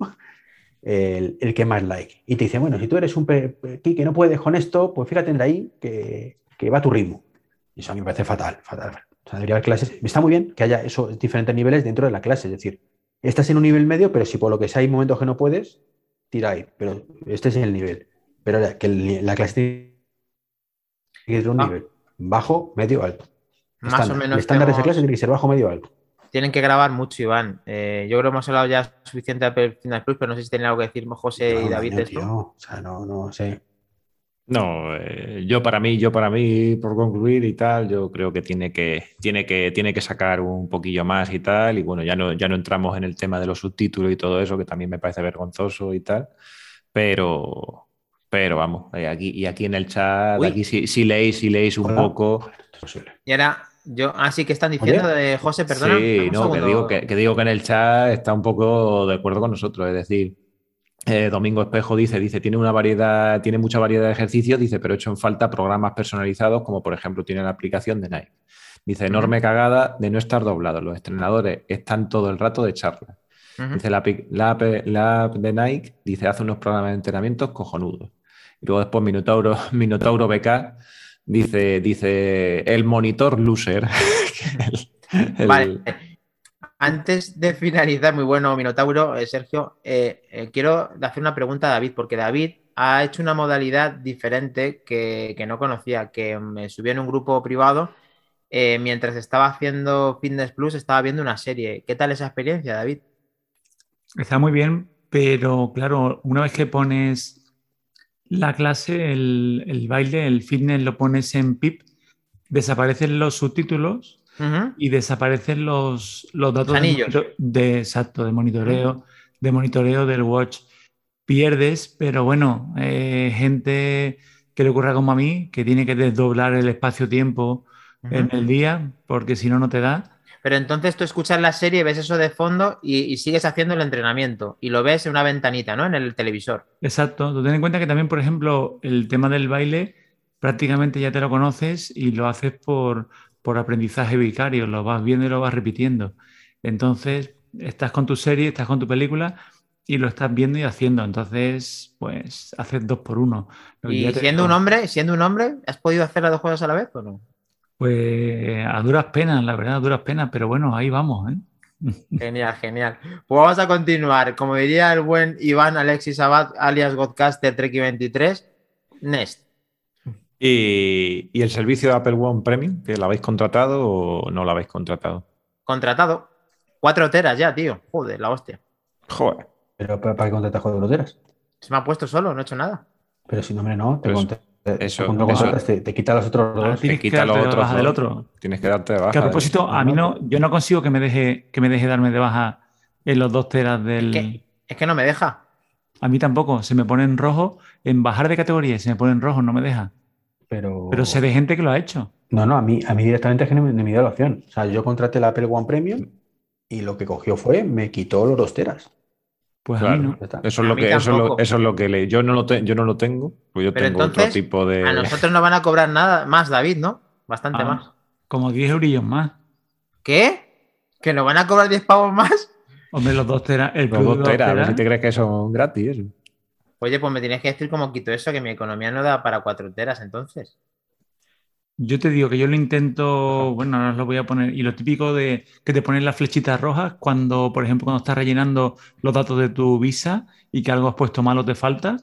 el, el que más like. Y te dice, bueno, si tú eres un que no puedes con esto, pues fíjate en de ahí que, que va a tu ritmo. Y eso a mí me parece fatal, fatal. O sea, debería haber clases. Está muy bien que haya esos diferentes niveles dentro de la clase. Es decir, estás en un nivel medio, pero si por lo que sea hay momentos que no puedes, tira ahí. Pero este es el nivel. Pero la- que el- la clase tiene que tener un Ah. nivel bajo, medio, alto. Más Estándar. o menos El estándar de esa clase tiene que ser bajo, medio, alto. Tienen que grabar mucho, Iván. Eh, yo creo que hemos hablado ya suficiente de Fitness Plus, pero no sé si tienen algo que decir José y No, David coño, de esto. tío. O sea, no, no sé. No, eh, yo para mí, yo para mí, por concluir y tal, yo creo que tiene que, tiene que, tiene que sacar un poquillo más y tal. Y bueno, ya no, ya no entramos en el tema de los subtítulos y todo eso, que también me parece vergonzoso y tal. Pero, pero vamos, eh, aquí, y aquí en el chat, Uy. aquí si, si leéis, si leéis un Hola. poco. Es posible. Y ahora, yo, así que están diciendo de José, perdona. sí, no, que digo que, que digo que en el chat está un poco de acuerdo con nosotros. Es decir, eh, Domingo Espejo dice, dice, tiene una variedad, tiene mucha variedad de ejercicios, dice, pero he hecho en falta programas personalizados, como por ejemplo tiene la aplicación de Nike. Dice, enorme cagada de no estar doblado. Los entrenadores están todo el rato de charla. Dice, la, app- la app, la app de Nike, dice, hace unos programas de entrenamientos cojonudos. Y luego después Minotauro, [LAUGHS] Minotauro BK dice, dice, el monitor loser. El- [LAUGHS] el- Vale. Antes de finalizar, muy bueno, Minotauro, eh, Sergio, eh, eh, quiero hacer una pregunta a David, porque David ha hecho una modalidad diferente que, que no conocía, que me subió en un grupo privado. eh, mientras estaba haciendo Fitness Plus, estaba viendo una serie. ¿Qué tal esa experiencia, David? Está muy bien, pero claro, una vez que pones la clase, el, el baile, el fitness lo pones en PIP, desaparecen los subtítulos y desaparecen los, los datos de, Anillos. de- exacto, de monitoreo, de monitoreo del watch. Pierdes, pero bueno, eh, gente que le ocurra como a mí, que tiene que desdoblar el espacio-tiempo en el día, porque si no, no te da. Pero entonces tú escuchas la serie, ves eso de fondo y, y sigues haciendo el entrenamiento y lo ves en una ventanita, ¿no? En el televisor. Exacto. Ten en cuenta que también, por ejemplo, el tema del baile prácticamente ya te lo conoces y lo haces por, por aprendizaje vicario, lo vas viendo y lo vas repitiendo. Entonces, estás con tu serie, estás con tu película y lo estás viendo y haciendo. Entonces, pues haces dos por uno. Lo Y siendo digo, un hombre, siendo un hombre, ¿has podido hacer las dos cosas a la vez o no? Pues a duras penas, la verdad, a duras penas, pero bueno, ahí vamos, ¿eh? [LAUGHS] Genial, genial. Pues vamos a continuar. Como diría el buen Iván Alexis Abad, alias Godcaster Treki 23, Nest. Y, y el servicio de Apple One Premium, que lo habéis contratado o no lo habéis contratado? Contratado. Cuatro teras ya, tío. Joder, la hostia. Joder. Pero ¿para, para qué contratas cuatro loteras? Se me ha puesto solo, no he hecho nada. Pero si no, hombre, no. Te, contra- te- eso- cuando eso- te, te quita los otros Ah, dos. tienes quita que darte los otros baja del otro. Tienes que darte de baja. Que a propósito, a mí no, yo no consigo que me deje, que me deje darme de baja en los dos teras del. Es que no me deja. A mí tampoco, se me pone en rojo, en bajar de categoría se me pone en rojo, no me deja. Pero, Pero sé de gente que lo ha hecho. No, no, a mí, a mí directamente es que no me, no me dio la opción. O sea, yo contraté la Apple One Premium y lo que cogió fue, me quitó los dos teras. Pues a Claro. mí no. Eso es A lo mí que, eso es lo, eso es lo que le. Yo no lo, te- yo no lo tengo, pues yo Pero tengo otro entonces, tipo de. A nosotros nos van a cobrar nada más, David, ¿no? Bastante Ah, más. Como 10 eurillos más. ¿Qué? ¿Que nos van a cobrar 10 pavos más? Hombre, los dos teras. El Los dos teras, a ver si te crees que son gratis. eso. Oye, pues me tienes que decir cómo quito eso, que mi economía no da para cuatro teras entonces. Yo te digo que yo lo intento, bueno, ahora os lo voy a poner, y lo típico de que te ponen las flechitas rojas cuando, por ejemplo, cuando estás rellenando los datos de tu visa y que algo has puesto mal o te falta,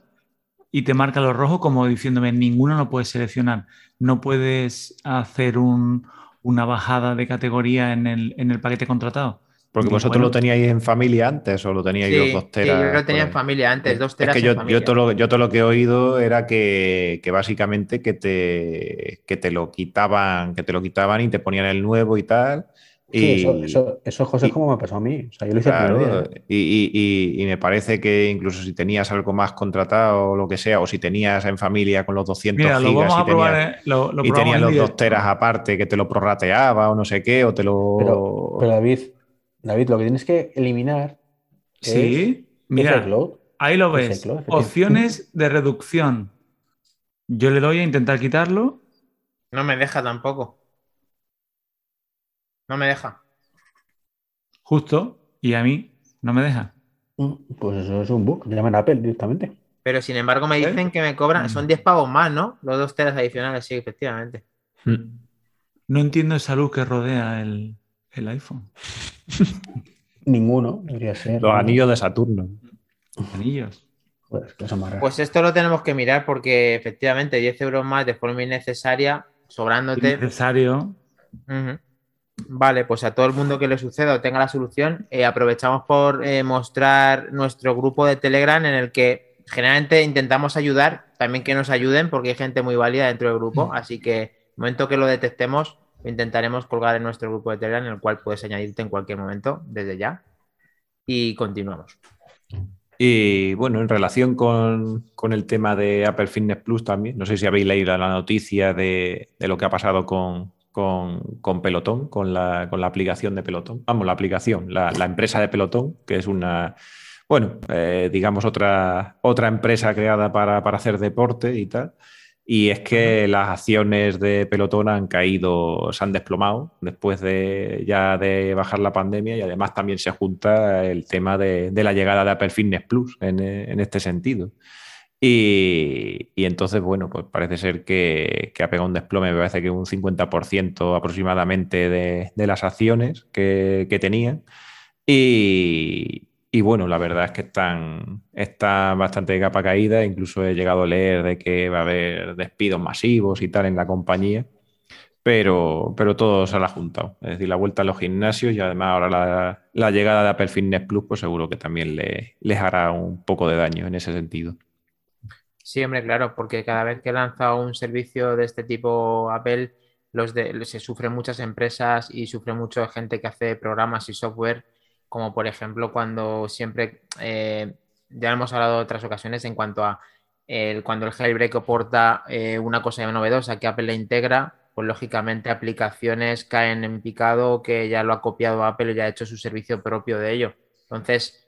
y te marca lo rojo como diciéndome, ninguno lo puedes seleccionar, no puedes hacer un, una bajada de categoría en el, en el paquete contratado. Porque vosotros bueno, lo teníais en familia antes o lo teníais los Sí, dos sí, teras. yo lo tenía en familia antes, dos Es teras que en yo, familia. yo, todo lo, yo todo lo que he oído era que, que básicamente que te, que te lo quitaban, que te lo quitaban y te ponían el nuevo y tal. Y, Sí, eso, eso, eso, José, es como me pasó a mí. O sea, yo lo hice el Claro, día. ¿eh? y, y- y- y me parece que incluso si tenías algo más contratado o lo que sea, o si tenías en familia con los 200 Mira, lo gigas vamos a y probar. tenías, eh, lo, lo y tenías en los dos teras aparte que te lo prorrateaba o no sé qué, o te lo... Pero, pero David, David, lo que tienes que eliminar Sí, mira, ahí lo es ves. Opciones de reducción. Yo le doy a intentar quitarlo. No me deja tampoco. No me deja. Justo, y a mí no me deja. Mm, Pues eso es un bug. Llaman a Apple directamente. Pero sin embargo me ¿Eh? dicen que me cobran, son 10 pavos más, ¿no? Los dos teras adicionales, sí, efectivamente. Mm. No entiendo esa luz que rodea el, el iPhone. Ninguno debería ser. Los anillos de Saturno. Anillos. Joder, es que son más raros. Pues esto lo tenemos que mirar porque efectivamente 10 euros más de forma innecesaria, sobrándote. Necesario. Vale, pues a todo el mundo que le suceda o tenga la solución, eh, aprovechamos por eh, mostrar nuestro grupo de Telegram en el que generalmente intentamos ayudar, también que nos ayuden porque hay gente muy válida dentro del grupo, así que el momento que lo detectemos intentaremos colgar en nuestro grupo de Telegram en el cual puedes añadirte en cualquier momento desde ya y continuamos. Y bueno, en relación con, con el tema de Apple Fitness Plus también, no sé si habéis leído la noticia de, de lo que ha pasado con, con, con Pelotón, con la, con la aplicación de Pelotón. Vamos, la aplicación, la, la empresa de Pelotón, que es una, bueno, eh, digamos otra, otra empresa creada para, para hacer deporte y tal. Y es que las acciones de Pelotón han caído, se han desplomado después de ya de bajar la pandemia y además también se junta el tema de, de la llegada de Apple Fitness Plus en, en este sentido. Y, y entonces, bueno, pues parece ser que, que ha pegado un desplome, me parece que un 50% aproximadamente de, de las acciones que, que tenían. Y, y bueno, la verdad es que están, están bastante de capa caída. Incluso he llegado a leer de que va a haber despidos masivos y tal en la compañía. Pero, pero todo se la ha juntado. Es decir, la vuelta a los gimnasios y además ahora la, llegada de Apple Fitness Plus, pues seguro que también le- les hará un poco de daño en ese sentido. Sí, hombre, claro, porque cada vez que lanza un servicio de este tipo Apple, los de, se sufren muchas empresas y sufre mucho gente que hace programas y software, como por ejemplo cuando siempre, eh, ya hemos hablado en otras ocasiones en cuanto a el, cuando el jailbreak aporta eh, una cosa novedosa que Apple le integra, pues lógicamente aplicaciones caen en picado que ya lo ha copiado Apple y ya ha hecho su servicio propio de ello. Entonces,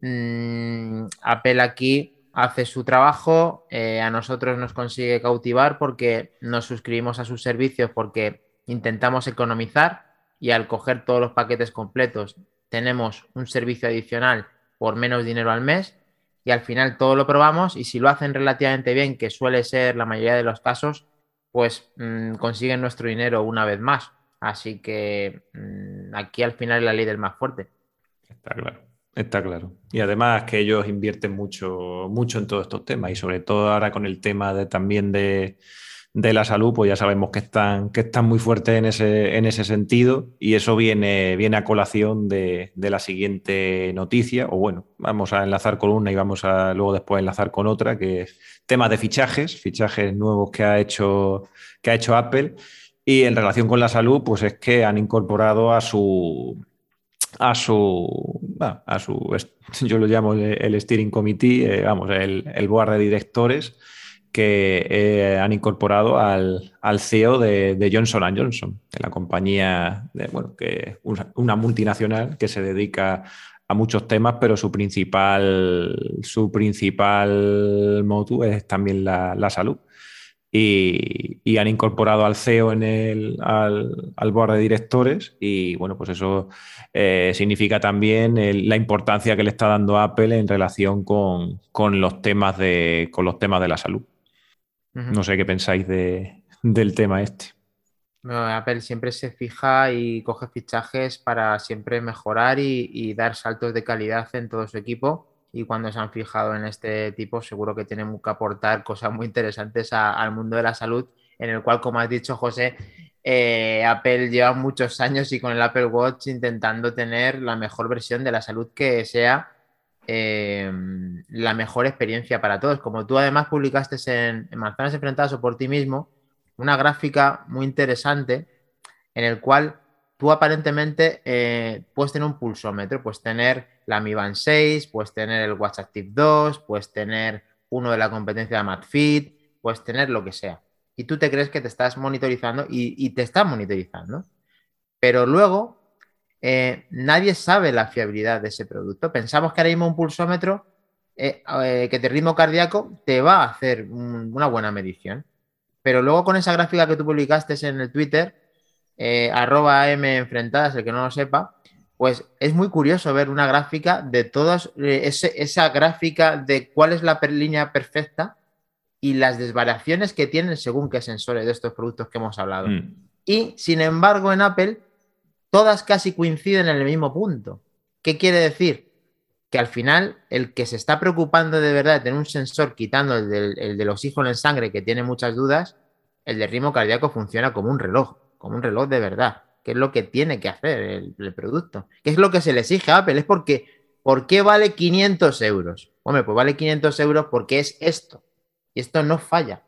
mm, Apple aquí hace su trabajo, eh, a nosotros nos consigue cautivar porque nos suscribimos a sus servicios porque intentamos economizar y al coger todos los paquetes completos tenemos un servicio adicional por menos dinero al mes y al final todo lo probamos y si lo hacen relativamente bien, que suele ser la mayoría de los casos, pues mmm, consiguen nuestro dinero una vez más. Así que mmm, aquí al final es la ley del más fuerte. Está claro. Está claro. Y además que ellos invierten mucho, mucho en todos estos temas y sobre todo ahora con el tema de, también de, de la salud, pues ya sabemos que están, que están muy fuertes en ese, en ese sentido y eso viene, viene a colación de, de, la siguiente noticia, o bueno, vamos a enlazar con una y vamos a luego después enlazar con otra, que es temas de fichajes, fichajes nuevos que ha hecho, que ha hecho Apple. Y en relación con la salud, pues es que han incorporado a su, a su, a su, [LAUGHS] yo lo llamo el steering committee, eh, vamos, el, el board de directores que eh, han incorporado al, al CEO de, de, Johnson Johnson, de la compañía, de, bueno, que una, multinacional que se dedica a muchos temas, pero su principal, su principal motu es también la, la salud. Y, y, han incorporado al CEO en el, al, al board de directores y bueno, pues eso eh, significa también la importancia que le está dando Apple en relación con, con, los, temas de, con los temas de la salud. Uh -huh. No sé qué pensáis de, del tema este. Apple siempre se fija y coge fichajes para siempre mejorar y, y dar saltos de calidad en todo su equipo y cuando se han fijado en este tipo seguro que tienen que aportar cosas muy interesantes a, al mundo de la salud, en el cual, como has dicho, José, eh, Apple lleva muchos años y con el Apple Watch intentando tener la mejor versión de la salud que sea eh, la mejor experiencia para todos. Como tú además publicaste en, Manzanas Enfrentadas o por ti mismo, una gráfica muy interesante en el cual tú aparentemente eh, puedes tener un pulsómetro, puedes tener la Mi Band 6, puedes tener el Watch Active 2, puedes tener uno de la competencia de MadFit, puedes tener lo que sea y tú te crees que te estás monitorizando y, te están monitorizando. Pero luego eh, nadie sabe la fiabilidad de ese producto. Pensamos que ahora mismo un pulsómetro eh, eh, que te ritmo cardíaco te va a hacer una buena medición. Pero luego con esa gráfica que tú publicaste en el Twitter, arroba M enfrentadas, el que no lo sepa, pues es muy curioso ver una gráfica de todas, esa gráfica de cuál es la línea perfecta y las desvariaciones que tienen según qué sensores de estos productos que hemos hablado. Mm. Y sin embargo, en Apple, todas casi coinciden en el mismo punto. ¿Qué quiere decir? Que al final, el que se está preocupando de verdad de tener un sensor quitando el del, el del oxígeno en sangre, que tiene muchas dudas, el de ritmo cardíaco funciona como un reloj, como un reloj de verdad, que es lo que tiene que hacer el, el producto. ¿Qué es lo que se le exige a Apple? Es porque, ¿por qué vale 500 euros? Hombre, pues vale 500 euros porque es esto y esto no falla.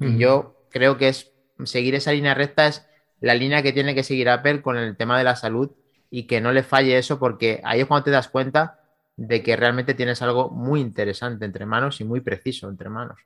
Y yo creo que es seguir esa línea recta es la línea que tiene que seguir Apple con el tema de la salud y que no le falle eso porque ahí es cuando te das cuenta de que realmente tienes algo muy interesante entre manos y muy preciso entre manos.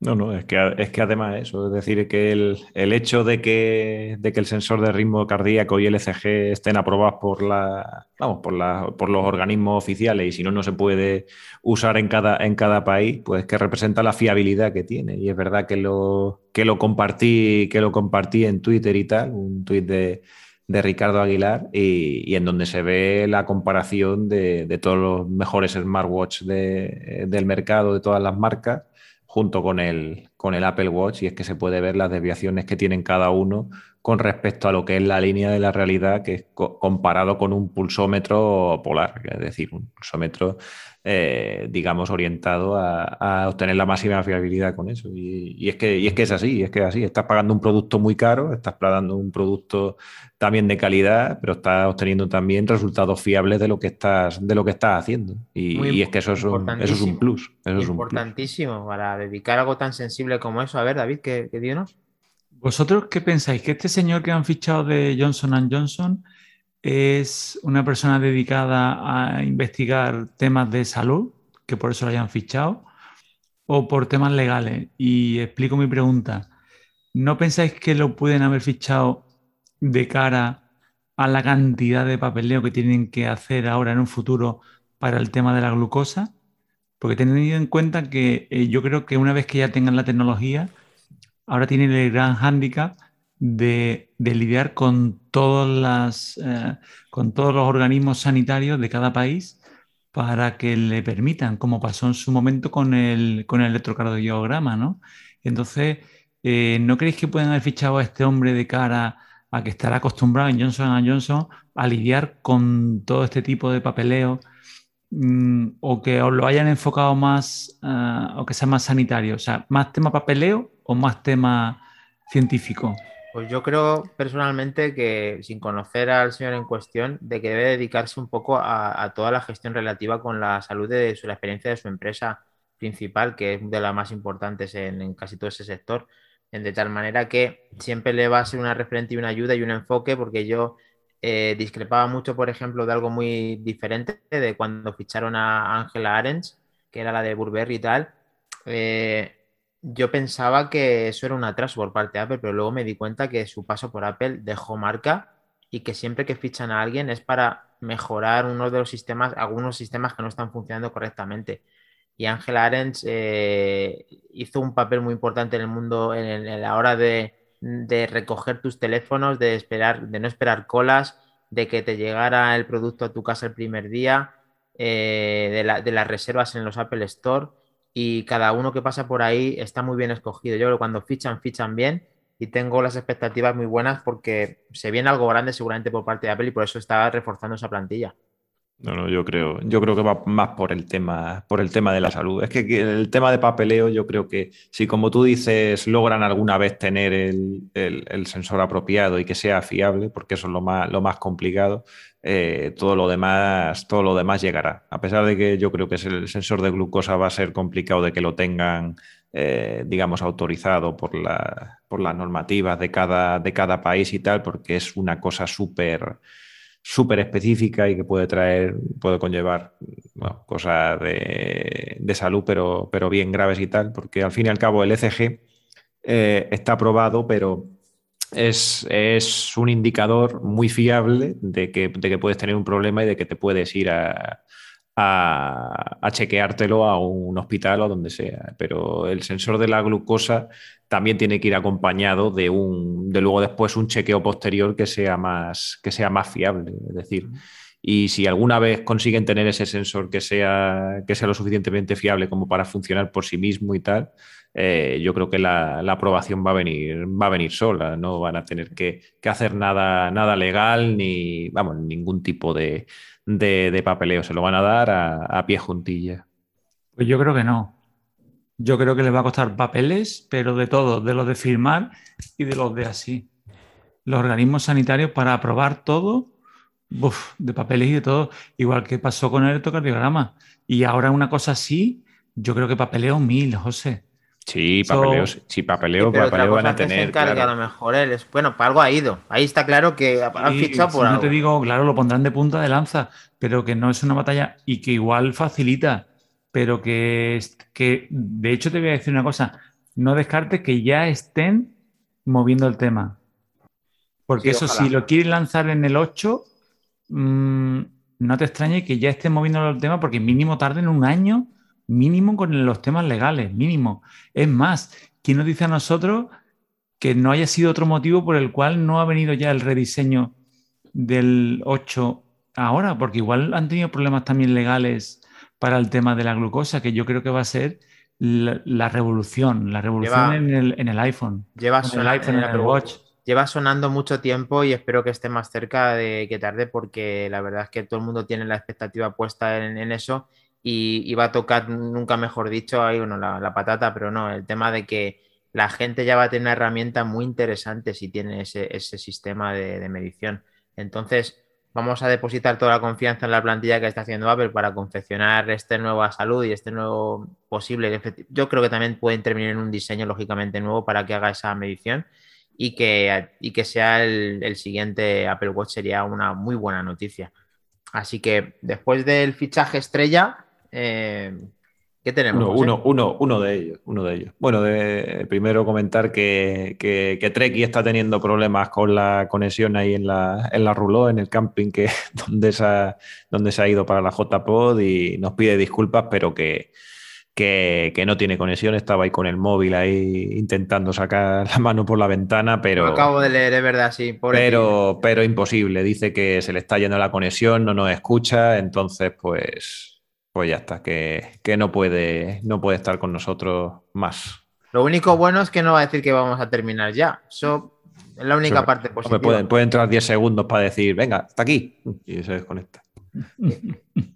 No, no, es que, es que además eso, es decir, que el, hecho de que, de que, el sensor de ritmo cardíaco y el ECG estén aprobados por, la, vamos, por, la, por los organismos oficiales y si no, no se puede usar en cada, en cada país, pues que representa la fiabilidad que tiene. Y es verdad que lo, que lo, compartí, que lo compartí en Twitter y tal, un tuit de, Ricardo Aguilar, y, en donde se ve la comparación de, de todos los mejores smartwatch del mercado, de todas las marcas junto con el, con el Apple Watch y es que se puede ver las desviaciones que tienen cada uno con respecto a lo que es la línea de la realidad, que es comparado con un pulsómetro polar, es decir, un pulsómetro, eh, digamos, orientado a, obtener la máxima fiabilidad con eso. Y, es que, y es que es así, es que es así. Estás pagando un producto muy caro, estás pagando un producto también de calidad, pero estás obteniendo también resultados fiables de lo que estás, de lo que estás haciendo. Y, es que eso es, un, eso es un plus. Eso es importantísimo para dedicar algo tan sensible como eso. A ver, David, ¿qué, qué dinos? ¿Vosotros qué pensáis? ¿Que este señor que han fichado de Johnson Johnson es una persona dedicada a investigar temas de salud, que por eso lo hayan fichado, o por temas legales? Y explico mi pregunta. ¿No pensáis que lo pueden haber fichado de cara a la cantidad de papeleo que tienen que hacer ahora en un futuro para el tema de la glucosa? Porque teniendo en cuenta que eh, yo creo que una vez que ya tengan la tecnología, ahora tienen el gran hándicap de, lidiar con, las, eh, con todos los organismos sanitarios de cada país para que le permitan, como pasó en su momento con el, con el electrocardiograma, ¿no? Entonces, eh, ¿no creéis que pueden haber fichado a este hombre de cara a que estará acostumbrado en Johnson Johnson a lidiar con todo este tipo de papeleo mm, o que os lo hayan enfocado más eh, o que sea más sanitario? O sea, más tema papeleo o más tema científico? Pues yo creo personalmente que, sin conocer al señor en cuestión, de que debe dedicarse un poco a, toda la gestión relativa con la salud de su, la experiencia de su empresa principal, que es de las más importantes en, casi todo ese sector, de tal manera que siempre le va a ser una referente y una ayuda y un enfoque, porque yo eh, discrepaba mucho, por ejemplo, de algo muy diferente de cuando ficharon a Angela Arens, que era la de Burberry y tal. Eh, yo pensaba que eso era un atraso por parte de Apple, pero luego me di cuenta que su paso por Apple dejó marca y que siempre que fichan a alguien es para mejorar uno de los sistemas, algunos sistemas que no están funcionando correctamente. Y Ángel Arens eh, hizo un papel muy importante en el mundo en, la hora de, recoger tus teléfonos, de esperar, de no esperar colas, de que te llegara el producto a tu casa el primer día, eh, de, de las reservas en los Apple Store y cada uno que pasa por ahí está muy bien escogido. Yo creo que cuando fichan, fichan bien y tengo las expectativas muy buenas porque se viene algo grande seguramente por parte de Apple y por eso está reforzando esa plantilla. No, no, yo creo, yo creo que va más por el tema, por el tema de la salud. Es que el tema de papeleo, yo creo que si, como tú dices, logran alguna vez tener el, sensor apropiado y que sea fiable, porque eso es lo más, lo más complicado, eh, todo lo demás, todo lo demás llegará. A pesar de que yo creo que el sensor de glucosa va a ser complicado de que lo tengan, eh, digamos, autorizado por, la, por las normativas de cada, de cada país y tal, porque es una cosa súper súper específica y que puede traer, puede conllevar cosas de, salud, pero, pero, bien graves y tal, porque al fin y al cabo el ECG eh, está aprobado, pero es, un indicador muy fiable de que, de que, puedes tener un problema y de que te puedes ir a, a, chequeártelo a un hospital o donde sea. Pero el sensor de la glucosa también tiene que ir acompañado de un, de luego después un chequeo posterior que sea más, que sea más fiable. Es decir, y si alguna vez consiguen tener ese sensor que sea, que sea lo suficientemente fiable como para funcionar por sí mismo y tal, eh, yo creo que la, aprobación va a venir, va a venir sola. No van a tener que, que hacer nada, nada legal ni vamos, ningún tipo de, de, papeleo. Se lo van a dar a, pie juntilla. Pues yo creo que no. Yo creo que les va a costar papeles, pero de todo, de los de firmar y de los de así. Los organismos sanitarios para aprobar todo, de papeles y de todo, igual que pasó con el electrocardiograma. Y ahora una cosa así, yo creo que papeleo mil, José. Sí, papeleo, sí, papeleo, papeleo van a tener. A lo mejor él es, bueno, para algo ha ido. Ahí está claro que han fichado por No te digo, claro, lo pondrán de punta de lanza, pero que no es una batalla y que igual facilita, pero que, que de hecho te voy a decir una cosa, no descartes que ya estén moviendo el tema. Porque eso, si lo quieren lanzar en el 8, mm, no te extrañe que ya estén moviendo el tema porque mínimo tarden un año mínimo con los temas legales, mínimo. Es más, ¿quién nos dice a nosotros que no haya sido otro motivo por el cual no ha venido ya el rediseño del 8 ahora? Porque igual han tenido problemas también legales para el tema de la glucosa, que yo creo que va a ser la, revolución, la revolución en, el, iPhone. Lleva Lleva sonando mucho tiempo y espero que esté más cerca de que tarde porque la verdad es que todo el mundo tiene la expectativa puesta en eso y, va a tocar, nunca mejor dicho, ahí, bueno, la, patata, pero no, el tema de que la gente ya va a tener una herramienta muy interesante si tiene ese, sistema de, medición. Entonces, vamos a depositar toda la confianza en la plantilla que está haciendo Apple para confeccionar este nueva salud y este nuevo posible. Yo creo que también puede intervenir en un diseño lógicamente nuevo para que haga esa medición y que, y que sea el siguiente Apple Watch sería una muy buena noticia. Así que después del fichaje estrella, eh, ¿Qué tenemos? Uno, uno, uno, de ellos, uno de ellos. Bueno, de, primero comentar que, que, Treki está teniendo problemas con la conexión ahí en la, en la Ruló, en el camping que, [LAUGHS] donde, se ha, donde se ha ido para la JPod y nos pide disculpas, pero que, que, no tiene conexión. Estaba ahí con el móvil ahí intentando sacar [LAUGHS] la mano por la ventana, pero. acabo de leer, es verdad, sí. Pero, pero imposible. Dice que se le está yendo la conexión, no nos escucha, entonces, pues pues ya está, que, no, puede, no puede estar con nosotros más. Lo único bueno es que no va a decir que vamos a terminar ya. Eso es la única parte positiva. Puede, puede, entrar 10 segundos para decir, venga, hasta aquí. Y se desconecta. [LAUGHS]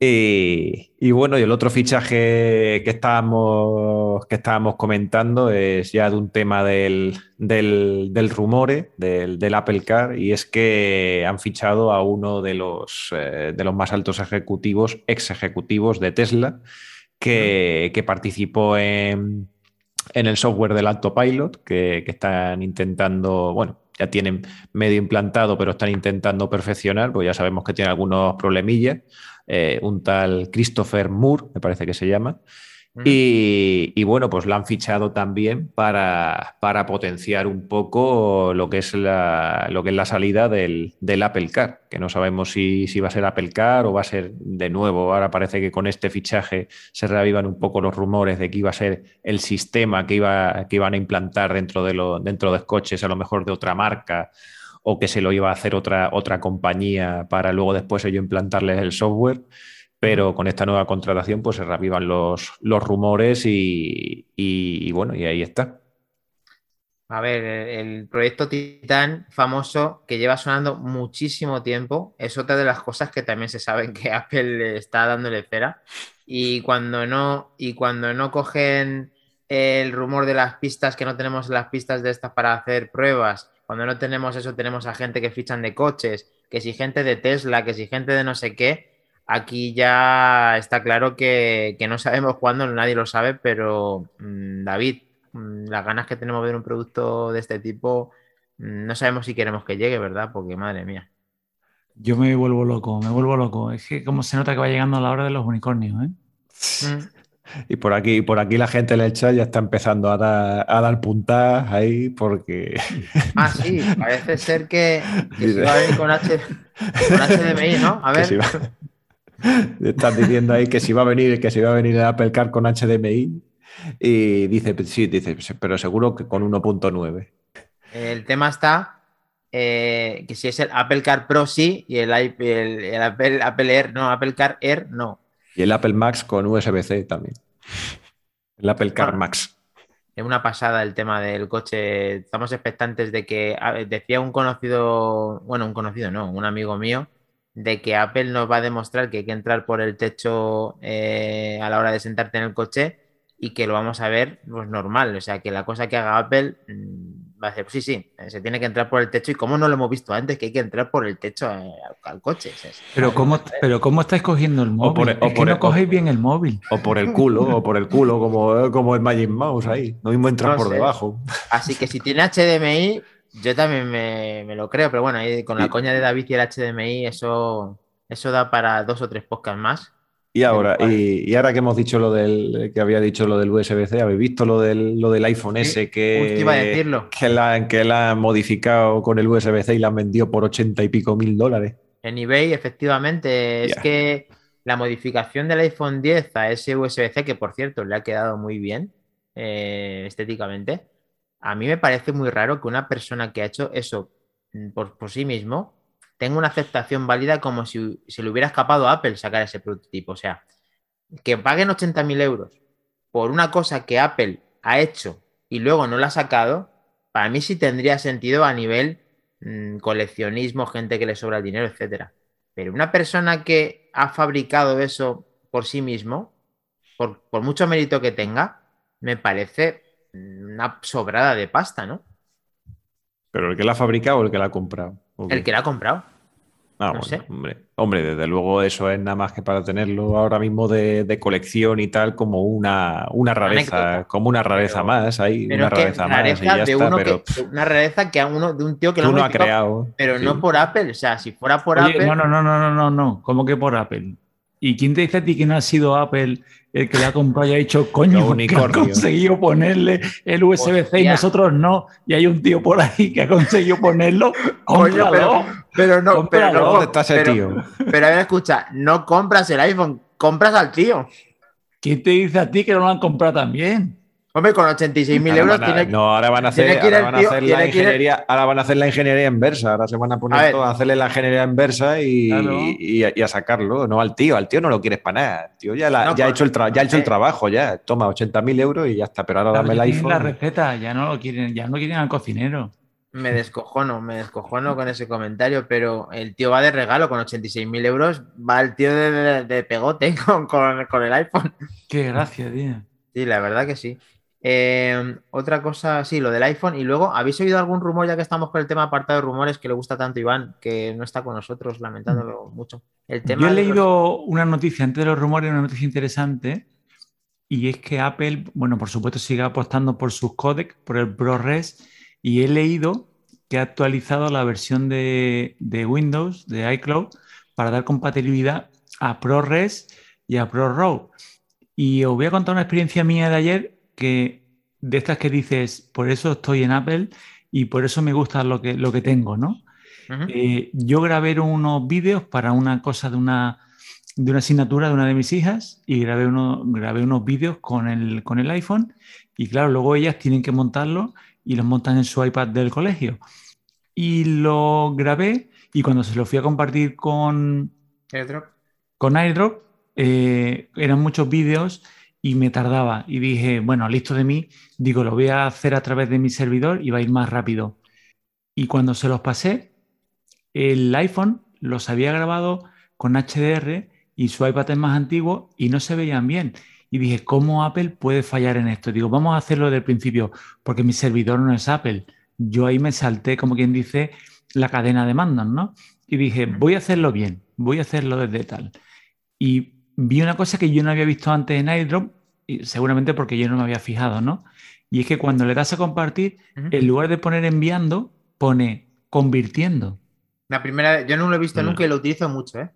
Y, bueno, y el otro fichaje que estábamos, que estábamos comentando es ya de un tema del, del, rumore, del, Apple Car, y es que han fichado a uno de los, eh, de los más altos ejecutivos, ex ejecutivos de Tesla, que, participó en, el software del Autopilot, que, que están intentando, bueno, ya tienen medio implantado, pero están intentando perfeccionar, pues ya sabemos que tiene algunos problemillas. Eh, un tal Christopher Moore, me parece que se llama. Y, bueno, pues la han fichado también para, para potenciar un poco lo que es la, lo que es la salida del, Apple Car, que no sabemos si, si, va a ser Apple Car o va a ser de nuevo. Ahora parece que con este fichaje se reavivan un poco los rumores de que iba a ser el sistema que, iba, que iban a implantar dentro de, lo, dentro de coches, a lo mejor de otra marca o que se lo iba a hacer otra, otra compañía para luego después ello implantarles el software. Pero con esta nueva contratación pues se revivan los, los rumores y, bueno, y ahí está. A ver, el proyecto Titan famoso que lleva sonando muchísimo tiempo es otra de las cosas que también se saben que [LAUGHS] Apple está dándole cera. Y cuando no, y cuando no cogen el rumor de las pistas, que no tenemos las pistas de estas para hacer pruebas, cuando no tenemos eso, tenemos a gente que fichan de coches, que si gente de Tesla, que si gente de no sé qué, aquí ya está claro que, que no sabemos cuándo, nadie lo sabe, pero mm, David, Mm, las ganas que tenemos de ver un producto de este tipo, mm, no sabemos si queremos que llegue, ¿verdad? Porque madre mía. Yo me vuelvo loco, me vuelvo loco. Es que como se nota que va llegando la hora de los unicornios, ¿eh? Mm. Y por aquí, por aquí la gente en el chat ya está empezando a dar, a dar puntas ahí porque. Ah, sí, parece ser que, se va a venir con, HDMI, ¿no? A [LAUGHS] ver. Estás diciendo ahí que si va a venir, que si va a venir el Apple Car con HDMI. Y dice, sí, dice, pero seguro que con 1.9. El tema está eh, que si es el Apple Car Pro sí y el, el, Apple, Apple, Air no, Apple Car Air no. Y el Apple Max con USB-C también. El Apple Car Max. Es una pasada el tema del coche. Estamos expectantes de que, decía un conocido, bueno, un conocido no, un amigo mío, de que Apple nos va a demostrar que hay que entrar por el techo eh, a la hora de sentarte en el coche y que lo vamos a ver pues, normal. O sea, que la cosa que haga Apple mm, va a pues sí, sí, eh, se tiene que entrar por el techo. ¿Y cómo no lo hemos visto antes? Que hay que entrar por el techo eh, al, coche. pero, ¿cómo, pero ¿cómo estáis cogiendo el móvil? O por, no cogéis bien el móvil. O por el culo, o por el culo, como, como el Magic Mouse ahí. No mismo entrar por debajo. Así que si tiene HDMI, yo también me, lo creo. Pero bueno, ahí con la coña de David y el HDMI, eso, eso da para dos o tres podcasts más. Y ahora, y, ahora que hemos dicho lo del que había dicho lo del USB-C, ¿habéis visto lo del, lo del iPhone S que, que, la, que la han modificado con el USB-C y la han vendido por ochenta y pico mil dólares? En eBay, efectivamente, es que la modificación del iPhone 10 a ese USB-C, que por cierto le ha quedado muy bien eh, estéticamente, a mí me parece muy raro que una persona que ha hecho eso mm, por, por sí mismo tengo una aceptación válida como si se le hubiera escapado a Apple sacar ese prototipo. O sea, que paguen 80.000 euros por una cosa que Apple ha hecho y luego no la ha sacado, para mí sí tendría sentido a nivel mm, coleccionismo, gente que le sobra el dinero, etcétera. Pero una persona que ha fabricado eso por sí mismo, por, por mucho mérito que tenga, me parece una sobrada de pasta, ¿no? ¿Pero el que la ha fabricado o el que la ha comprado? El que la ha comprado. Ah, hombre, hombre, desde luego eso es nada más que para tenerlo ahora mismo de, colección y tal, como una, una rareza, como una rareza más, ahí, una rareza, más. una rareza que a uno, de un tío que lo ha creado. Pero no por Apple, o sea, si fuera por Apple. No, no, no, no, no, no, no, ¿cómo que por Apple? ¿Y quién te dice a ti que no ha sido Apple el que le ha comprado y ha dicho, coño, que ha conseguido ponerle el USB-C y nosotros no? Y hay un tío por ahí que ha conseguido ponerlo. Coño, pero, pero, no, pero no, ¿dónde está ese tío? Pero a ver, escucha, no compras el iPhone, compras al tío. ¿Quién te dice a ti que no lo han comprado también? Hombre, con 86.000 euros tiene No, ahora van a hacer, ahora van a hacer la ingeniería, ahora van a hacer la ingeniería inversa, ahora se van a poner a, hacerle la ingeniería inversa y, y, a, sacarlo, no al tío, al tío no lo quieres para nada, el tío ya, ya ha hecho el, ya ha hecho el trabajo, ya, toma 80.000 euros y ya está, pero ahora dame el iPhone. la receta, ya no lo quieren, ya no quieren al cocinero. Me descojono, me descojono con ese comentario, pero el tío va de regalo con 86.000 euros, va el tío de, pegote [LAUGHS] con, con, con, el iPhone. Qué gracia, tío. Sí, la verdad que sí. Em, otra cosa, sí, lo del iPhone. Y luego, ¿habéis oído algún rumor, ya que estamos con el tema apartado de rumores, que le gusta tanto Iván, que no está con nosotros, lamentándolo mm. mucho? El tema Yo he leído una noticia antes de los rumores, una noticia interesante, y es que Apple, bueno, por supuesto, sigue apostando por sus codecs, por el ProRes, y he leído que ha actualizado la versión de, de Windows, de iCloud, para dar compatibilidad a ProRes y a ProRAW. Y os voy a contar una experiencia mía de ayer que de estas que dices, por eso estoy en Apple y por eso me gusta lo que, lo que tengo, ¿no? Eh, yo grabé unos vídeos para una cosa de una, de una asignatura de una de mis hijas y grabé, uno, grabé unos vídeos con el, con el iPhone y claro, luego ellas tienen que montarlo y los montan en su iPad del colegio. Y lo grabé y cuando se lo fui a compartir con AirDrop, con AirDrop eh, eran muchos vídeos y me tardaba. Y dije, bueno, listo de mí, digo, lo voy a hacer a través de mi servidor y va a ir más rápido. Y cuando se los pasé, el iPhone los había grabado con HDR y su iPad es más antiguo y no se veían bien. Y dije, ¿cómo Apple puede fallar en esto? Digo, vamos a hacerlo desde el principio, porque mi servidor no es Apple. Yo ahí me salté, como quien dice, la cadena de mandos, ¿no? Y dije, voy a hacerlo bien, voy a hacerlo desde tal. Y vi una cosa que yo no había visto antes en iDrop, y seguramente porque yo no me había fijado, ¿no? Y es que cuando le das a compartir, en lugar de poner enviando, pone convirtiendo. La primera, yo no lo he visto nunca y lo utilizo mucho, ¿eh?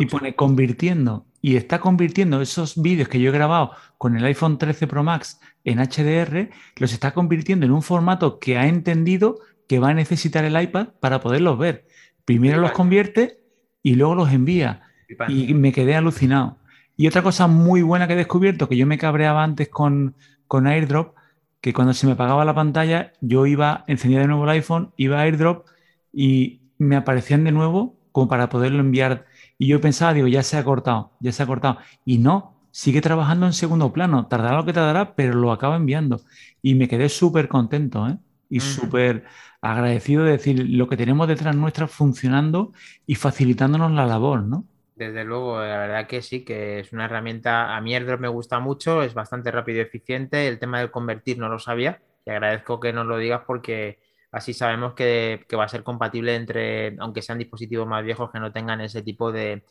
Y pone convirtiendo. Y está convirtiendo esos vídeos que yo he grabado con el iPhone 13 Pro Max en HDR, los está convirtiendo en un formato que ha entendido que va a necesitar el iPad para poderlos ver. Primero los convierte y luego los envía. Y me quedé alucinado. Y otra cosa muy buena que he descubierto, que yo me cabreaba antes con, con AirDrop, que cuando se me apagaba la pantalla, yo iba, encendía de nuevo el iPhone, iba a AirDrop y me aparecían de nuevo como para poderlo enviar. Y yo pensaba, digo, ya se ha cortado, ya se ha cortado. Y no, sigue trabajando en segundo plano. Tardará lo que tardará, pero lo acaba enviando. Y me quedé súper contento, ¿eh? Y súper agradecido de decir lo que tenemos detrás nuestra funcionando y facilitándonos la labor, ¿no? Desde luego, la verdad que sí, que es una herramienta, a mí AirDrop me gusta mucho, es bastante rápido y eficiente, el tema del convertir no lo sabía, te agradezco que nos lo digas porque así sabemos que, va a ser compatible entre, aunque sean dispositivos más viejos que no tengan ese tipo de,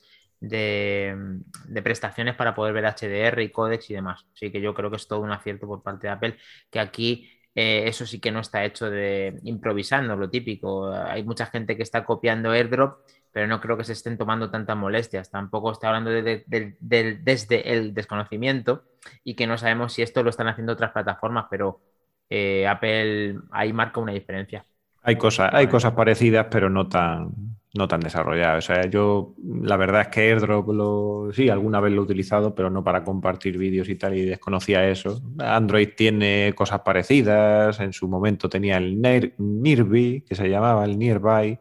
prestaciones para poder ver HDR y códex y demás. Así que yo creo que es todo un acierto por parte de Apple, que aquí eh, eso sí que no está hecho de improvisando, lo típico. Hay mucha gente que está copiando AirDrop pero no creo que se estén tomando tantas molestias. Tampoco está hablando de, desde el desconocimiento y que no sabemos si esto lo están haciendo otras plataformas, pero eh, Apple ahí marca una diferencia. Hay cosas, hay cosas parecidas, pero no tan, no tan desarrolladas. O sea, yo la verdad es que AirDrop lo, sí, alguna vez lo he utilizado, pero no para compartir vídeos y tal, y desconocía eso. Android tiene cosas parecidas. En su momento tenía el Nearby, que se llamaba el Nearby.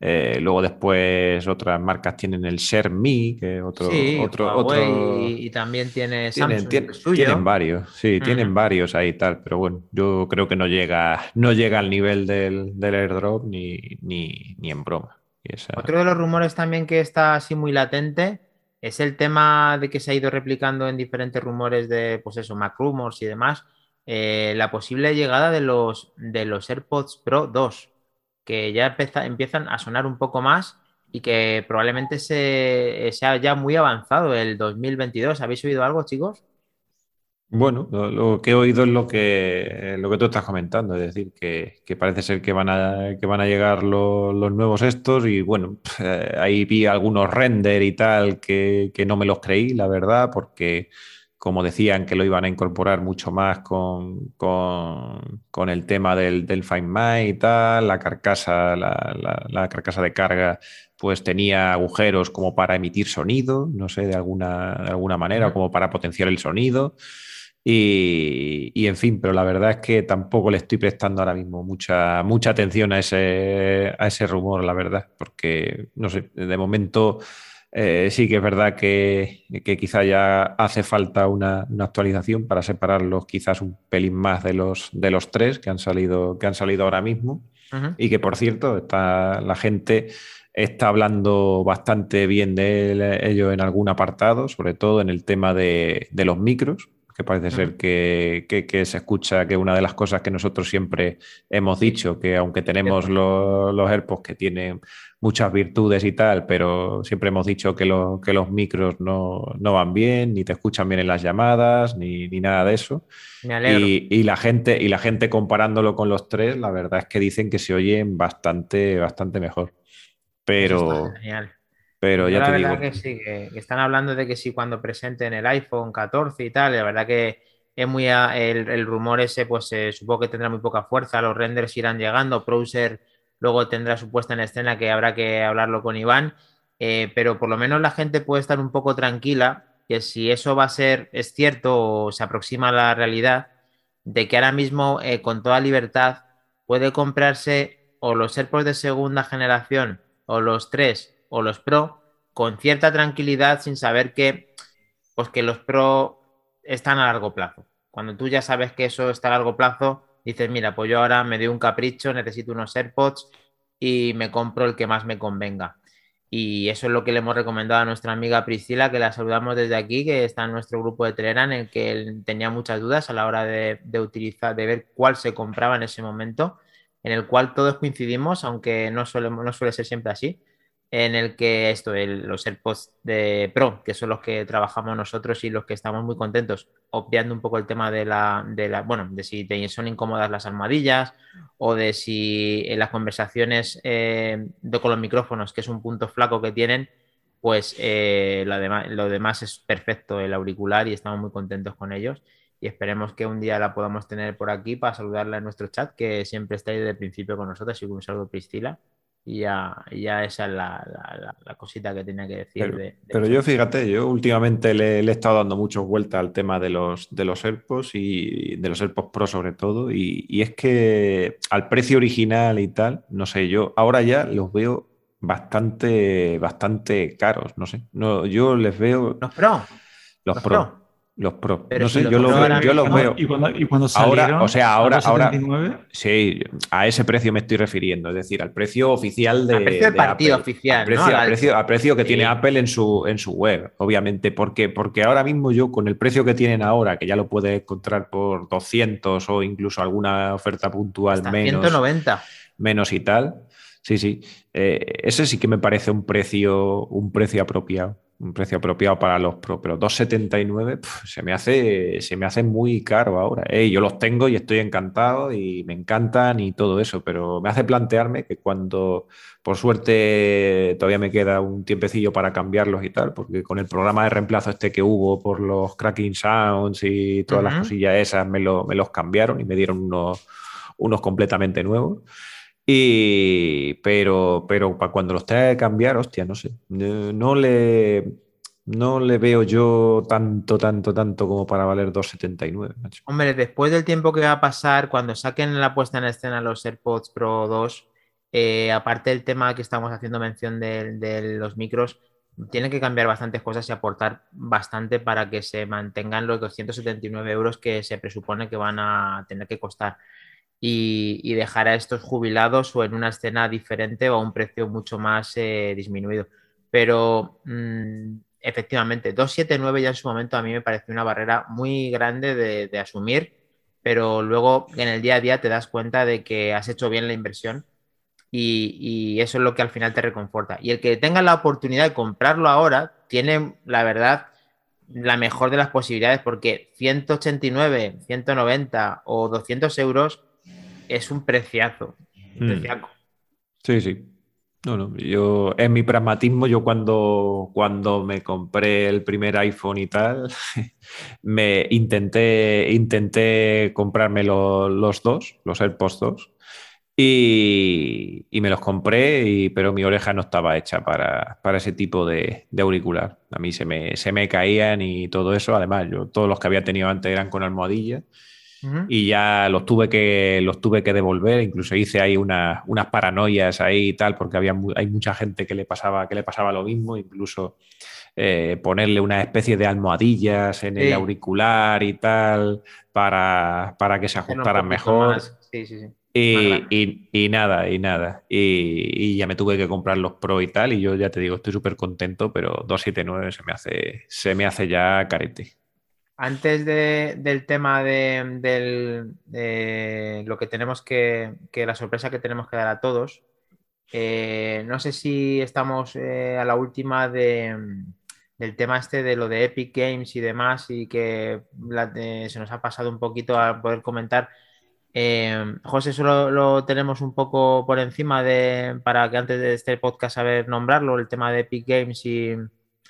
Eh, luego después otras marcas tienen el ShareMe, que otro, otro, otro... Y, también tiene Samsung. Tienen, varios, sí, tienen varios ahí tal, pero bueno, yo creo que no llega, no llega al nivel del, airdrop ni, ni, ni, en broma. Otro de los rumores también que está así muy latente es el tema de que se ha ido replicando en diferentes rumores de, pues eso, Mac Rumors y demás, eh, la posible llegada de los, de los AirPods Pro 2 que ya empiezan a sonar un poco más y que probablemente se, sea ya muy avanzado el 2022. ¿Habéis oído algo, chicos? Bueno, lo, que he oído es lo que, lo que tú estás comentando, es decir, que, parece ser que van a, que van a llegar los nuevos estos y bueno, eh, ahí vi algunos render y tal que, que, no me los creí, la verdad, porque como decían que lo iban a incorporar mucho más con, con, el tema del, del, Find My y tal, la carcasa, la, carcasa de carga pues tenía agujeros como para emitir sonido, no sé, de alguna, de alguna manera, como para potenciar el sonido. Y, y, en fin, pero la verdad es que tampoco le estoy prestando ahora mismo mucha, mucha atención a ese, a ese rumor, la verdad, porque, no sé, de momento eh, sí que es verdad que, quizá ya hace falta una, actualización para separarlos quizás un pelín más de los, de los tres que han salido, que han salido ahora mismo. Y que por cierto, está, la gente está hablando bastante bien de ello en algún apartado, sobre todo en el tema de, los micros, que parece ser que, se escucha que una de las cosas que nosotros siempre hemos dicho, que aunque tenemos los, los AirPods que tienen muchas virtudes y tal, pero siempre hemos dicho que, que los micros no, van bien, ni te escuchan bien en las llamadas, ni, nada de eso. Y, la gente, y la gente comparándolo con los tres, la verdad es que dicen que se oyen bastante, bastante mejor. Pero, pero ya la te verdad digo. que sí, que, están hablando de que sí cuando presenten el iPhone 14 y tal, la verdad que es muy el, rumor ese, pues eh, supongo que tendrá muy poca fuerza, los renders irán llegando, Browser luego tendrá su puesta en escena que habrá que hablarlo con Iván, eh, pero por lo menos la gente puede estar un poco tranquila que si eso va a ser, es cierto o se aproxima a la realidad, de que ahora mismo eh, con toda libertad puede comprarse o los AirPods de segunda generación o los 3 o los Pro con cierta tranquilidad sin saber que, pues que los Pro están a largo plazo. Cuando tú ya sabes que eso está a largo plazo, dices, mira, pues yo ahora me doy un capricho, necesito unos AirPods y me compro el que más me convenga. Y eso es lo que le hemos recomendado a nuestra amiga Priscila, que la saludamos desde aquí, que está en nuestro grupo de Telegram, en el que tenía muchas dudas a la hora de, utilizar, de ver cuál se compraba en ese momento, en el cual todos coincidimos, aunque no no suele ser siempre así, en el que esto, los AirPods de Pro, que son los que trabajamos nosotros y los que estamos muy contentos, obviando un poco el tema de la, de la bueno, de si son incómodas las almohadillas o de si en las conversaciones eh, con los micrófonos, que es un punto flaco que tienen, pues eh, lo, demás, lo demás es perfecto el auricular y estamos muy contentos con ellos y esperemos que un día la podamos tener por aquí para saludarla en nuestro chat, que siempre está ahí desde el principio con nosotros, y un saludo Priscila. Y ya, ya esa es la, cosita que tenía que decir. Pero, yo fíjate, yo últimamente le, he estado dando muchas vueltas al tema de los, de los AirPods y de los AirPods Pro sobre todo. Y, es que al precio original y tal, no sé, yo ahora ya los veo bastante, bastante caros, no sé. No, yo les veo... Los Pro. Los, pro. Los Pro. no sé, yo, los veo. ¿Y cuando, y cuando salieron, ahora, o sea, ahora, ahora. Sí, a ese precio me estoy refiriendo, es decir, al precio oficial de. Al precio del partido oficial. Al precio, al precio, que tiene Apple en su, en su web, obviamente. Porque, porque ahora mismo yo, con el precio que tienen ahora, que ya lo puedes encontrar por 200 o incluso alguna oferta puntual menos. 190. Menos y tal. Sí, sí. Eh, ese sí que me parece un precio, un precio apropiado un precio apropiado para los Pro, pero 2,79 se, me hace, se me hace muy caro ahora. yo los tengo y estoy encantado y me encantan y todo eso, pero me hace plantearme que cuando, por suerte, todavía me queda un tiempecillo para cambiarlos y tal, porque con el programa de reemplazo este que hubo por los cracking sounds y todas las cosillas esas, me, me los cambiaron y me dieron unos, unos completamente nuevos. Y, pero, pero para cuando los tenga que cambiar, hostia, no sé. No le, no le veo yo tanto, tanto, tanto como para valer 2,79. Hombre, después del tiempo que va a pasar, cuando saquen la puesta en escena los AirPods Pro 2, eh, aparte del tema que estamos haciendo mención de, los micros, tienen que cambiar bastantes cosas y aportar bastante para que se mantengan los 279 euros que se presupone que van a tener que costar y, dejar a estos jubilados o en una escena diferente o a un precio mucho más eh, disminuido. Pero mm, efectivamente, 279 ya en su momento a mí me pareció una barrera muy grande de, asumir, pero luego en el día a día te das cuenta de que has hecho bien la inversión y, y, eso es lo que al final te reconforta. Y el que tenga la oportunidad de comprarlo ahora tiene, la verdad, la mejor de las posibilidades porque 189, 190 o 200 euros es un preciazo. Mm. Sí, sí. No, no, yo en mi pragmatismo, yo cuando, cuando me compré el primer iPhone y tal, [LAUGHS] me intenté, intenté comprarme los dos, los AirPods 2, y, me los compré, pero mi oreja no estaba hecha para, ese tipo de, auricular. A mí se me, se me caían y todo eso. Además, yo todos los que había tenido antes eran con almohadilla y ya los tuve que los tuve que devolver, incluso hice ahí unas paranoias ahí y tal, porque había hay mucha gente que le pasaba que le pasaba lo mismo, incluso eh, ponerle una especie de almohadillas en el auricular y tal para, que se ajustaran mejor. Y, nada, y nada. Y, ya me tuve que comprar los Pro y tal. Y yo ya te digo, estoy súper contento, pero 279 se me hace, se me hace ya carete. Antes del tema de, lo que tenemos que, que, la sorpresa que tenemos que dar a todos, eh, no sé si estamos eh, a la última del tema este de lo de Epic Games y demás y que se nos ha pasado un poquito a poder comentar. Eh, José, solo lo tenemos un poco por encima de, para que antes de este podcast saber nombrarlo, el tema de Epic Games y,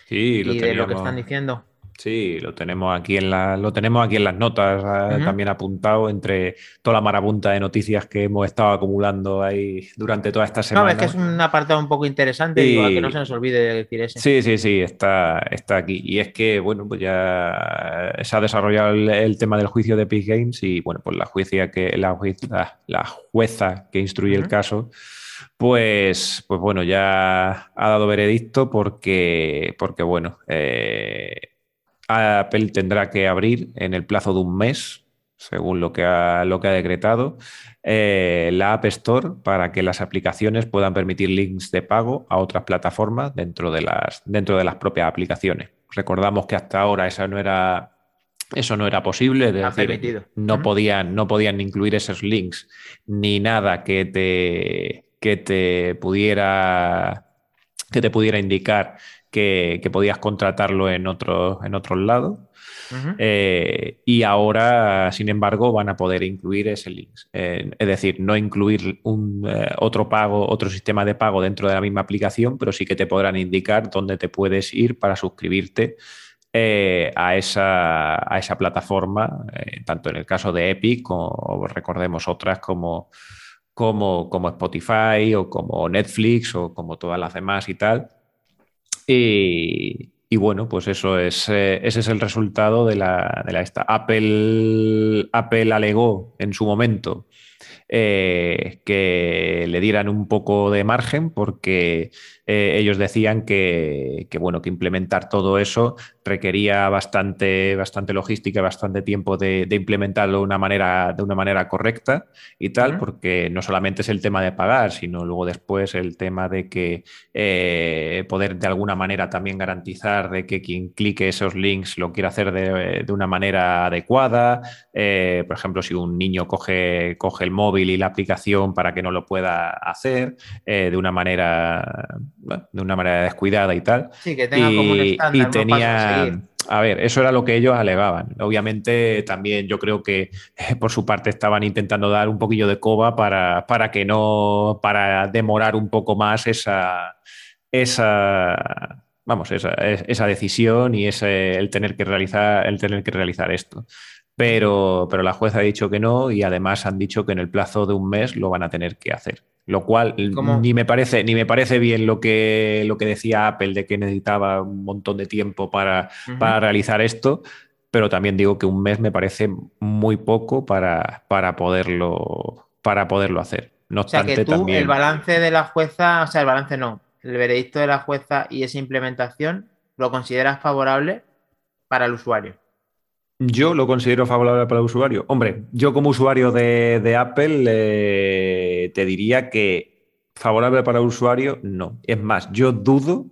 de lo que están diciendo. Sí, lo tenemos aquí en la, lo tenemos aquí en las notas ah, también apuntado entre toda la marabunta de noticias que hemos estado acumulando ahí durante toda esta semana. No, es que es un apartado un poco interesante y que no se nos olvide de decir eso. Sí, sí, sí, está, está aquí. Y es que, bueno, pues ya se ha desarrollado el, tema del juicio de Epic Games y, bueno, pues la jueza que, la, la jueza que instruye el caso pues, pues bueno, ya ha dado veredicto porque, porque bueno, eh, Apple tendrá que abrir en el plazo de un mes, según lo que ha, lo que ha decretado, eh, la App Store para que las aplicaciones puedan permitir links de pago a otras plataformas dentro de las, dentro de las propias aplicaciones. Recordamos que hasta ahora esa no era, eso no era posible, no, podían, no podían incluir esos links ni nada que te, que te pudiera que te pudiera indicar que, podías contratarlo en, otro, en otros lados. Eh, y ahora, sin embargo, van a poder incluir ese link. Eh, es decir, no incluir un, eh, otro pago, otro sistema de pago dentro de la misma aplicación, pero sí que te podrán indicar dónde te puedes ir para suscribirte a, esa, a, esa, plataforma, tanto en el caso de Epic como recordemos otras como, como, como Spotify o como Netflix o como todas las demás y tal y, bueno, pues eso es, eh, ese es el resultado de la, de la esta. Apple, Apple alegó en su momento eh, que le dieran un poco de margen porque eh, ellos decían que, bueno, que implementar todo eso requería bastante, bastante logística, bastante tiempo de, implementarlo de una manera, de una manera correcta y tal, porque no solamente es el tema de pagar, sino luego después el tema de que eh, poder de alguna manera también garantizar de que quien clique esos links lo quiera hacer de, una manera adecuada. Eh, por ejemplo, si un niño coge, coge el móvil y la aplicación para que no lo pueda hacer de una manera de una manera descuidada y tal. Sí, que tenga como un estándar, y tenía, a ver, eso era lo que ellos alegaban. Obviamente también yo creo que por su parte estaban intentando dar un poquillo de coba para, para que no, para demorar un poco más esa, esa vamos, esa, esa decisión y ese, el tener que realizar, el tener que realizar esto. Pero, pero la jueza ha dicho que no y además han dicho que en el plazo de un mes lo van a tener que hacer lo cual ni me parece ni me parece bien lo que, lo que decía Apple de que necesitaba un montón de tiempo para, para realizar esto, pero también digo que un mes me parece muy poco para, para, poderlo, para poderlo hacer. No o sea que tú el balance de la jueza, o sea, el balance no, el veredicto de la jueza y esa implementación, ¿lo consideras favorable para el usuario? Yo lo considero favorable para el usuario. Hombre, yo como usuario de, Apple eh, te diría que favorable para el usuario, no. Es más, yo dudo,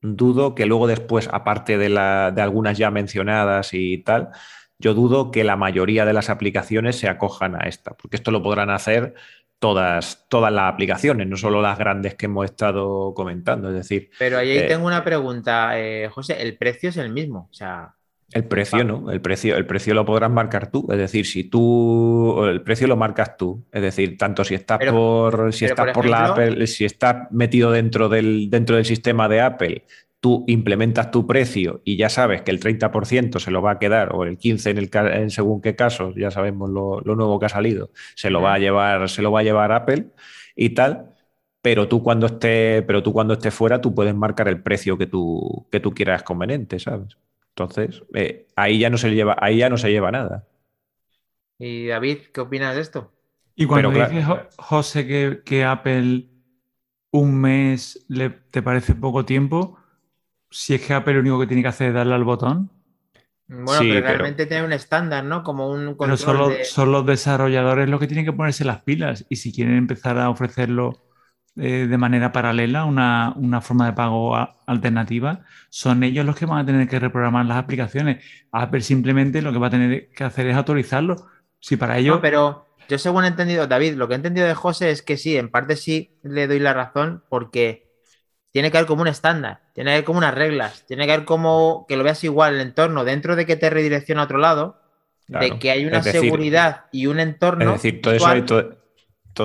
dudo que luego después, aparte de, la, de algunas ya mencionadas y tal, yo dudo que la mayoría de las aplicaciones se acojan a esta, porque esto lo podrán hacer todas, todas las aplicaciones, no solo las grandes que hemos estado comentando. Es decir. Pero ahí eh, tengo una pregunta, eh, José, el precio es el mismo. O sea, el precio no, el precio, el precio lo podrás marcar tú. Es decir, si tú el precio lo marcas tú. Es decir, tanto si estás por si estás por, la Apple, si estás metido dentro del, dentro del sistema de Apple, tú implementas tu precio y ya sabes que el 30% se lo va a quedar, o el 15% en, el, en según qué casos, ya sabemos lo, nuevo que ha salido, se lo va a llevar, se lo va a llevar Apple y tal. Pero tú cuando esté, pero tú cuando esté fuera, tú puedes marcar el precio que tú, que tú quieras conveniente, ¿sabes? Entonces, eh, ahí, ya no se lleva, ahí ya no se lleva nada. ¿Y David, qué opinas de esto? Y cuando dices, José, que, Apple un mes le, te parece poco tiempo, si es que Apple lo único que tiene que hacer es darle al botón. Bueno, pero realmente tiene un estándar, ¿no? Como un Pero son los desarrolladores los que tienen que ponerse las pilas. Y si quieren empezar a ofrecerlo eh, de manera paralela, una, forma de pago alternativa, son ellos los que van a tener que reprogramar las aplicaciones. Apple simplemente lo que va a tener que hacer es autorizarlo. Si para ello. No, pero yo según he entendido, David, lo que he entendido de José es que sí, en parte sí le doy la razón porque tiene que haber como un estándar, tiene que haber como unas reglas, tiene que haber como que lo veas igual el entorno dentro de que te redirecciona a otro lado, de que hay una seguridad y un entorno. Es decir, todo eso, todo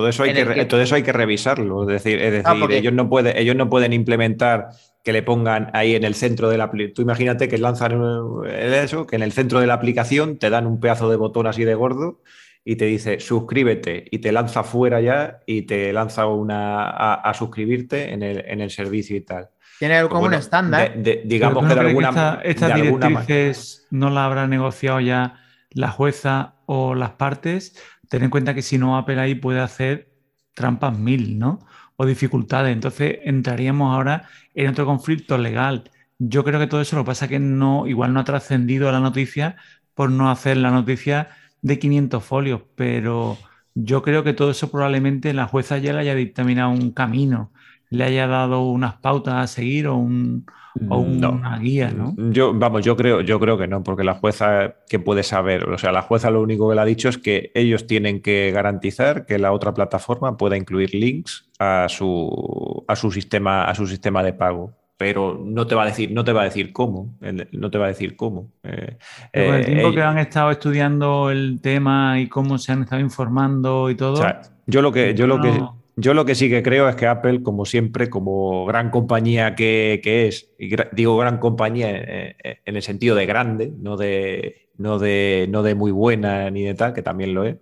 eso, hay que, todo eso hay que revisarlo. Es decir, es ah, decir ellos, no pueden, ellos no pueden implementar que le pongan ahí en el centro de la Tú imagínate que lanzan eso, que en el centro de la aplicación te dan un pedazo de botón así de gordo y te dice suscríbete y te lanza fuera ya y te lanza una a, suscribirte en el, en el, servicio y tal. Tiene algo pues como un estándar. digamos que de alguna, Estas directrices no la habrá negociado ya la jueza o las partes ten en cuenta que si no Apple ahí puede hacer trampas mil, ¿no? O dificultades. Entonces entraríamos ahora en otro conflicto legal yo creo que todo eso lo pasa que no, igual no ha trascendido la noticia por no hacer la noticia de 500 folios, pero yo creo que todo eso probablemente la jueza ya le haya dictaminado un camino, le haya dado unas pautas a seguir o, un, una guía, ¿no? Yo, vamos, yo creo, yo creo que no, porque la jueza que puede saber, o sea, la jueza lo único que le ha dicho es que ellos tienen que garantizar que la otra plataforma pueda incluir links a su, a su sistema, a su sistema de pago pero no te va a decir, no te va a decir cómo, no te va a decir cómo. Eh, el tiempo eh, que han estado estudiando el tema y cómo se han estado informando y todo. yo lo que, yo lo que, yo lo que sí que creo es que Apple, como siempre, como gran compañía que, es, y digo gran compañía en, el sentido de grande, no de, no de, no de muy buena ni de tal, que también lo es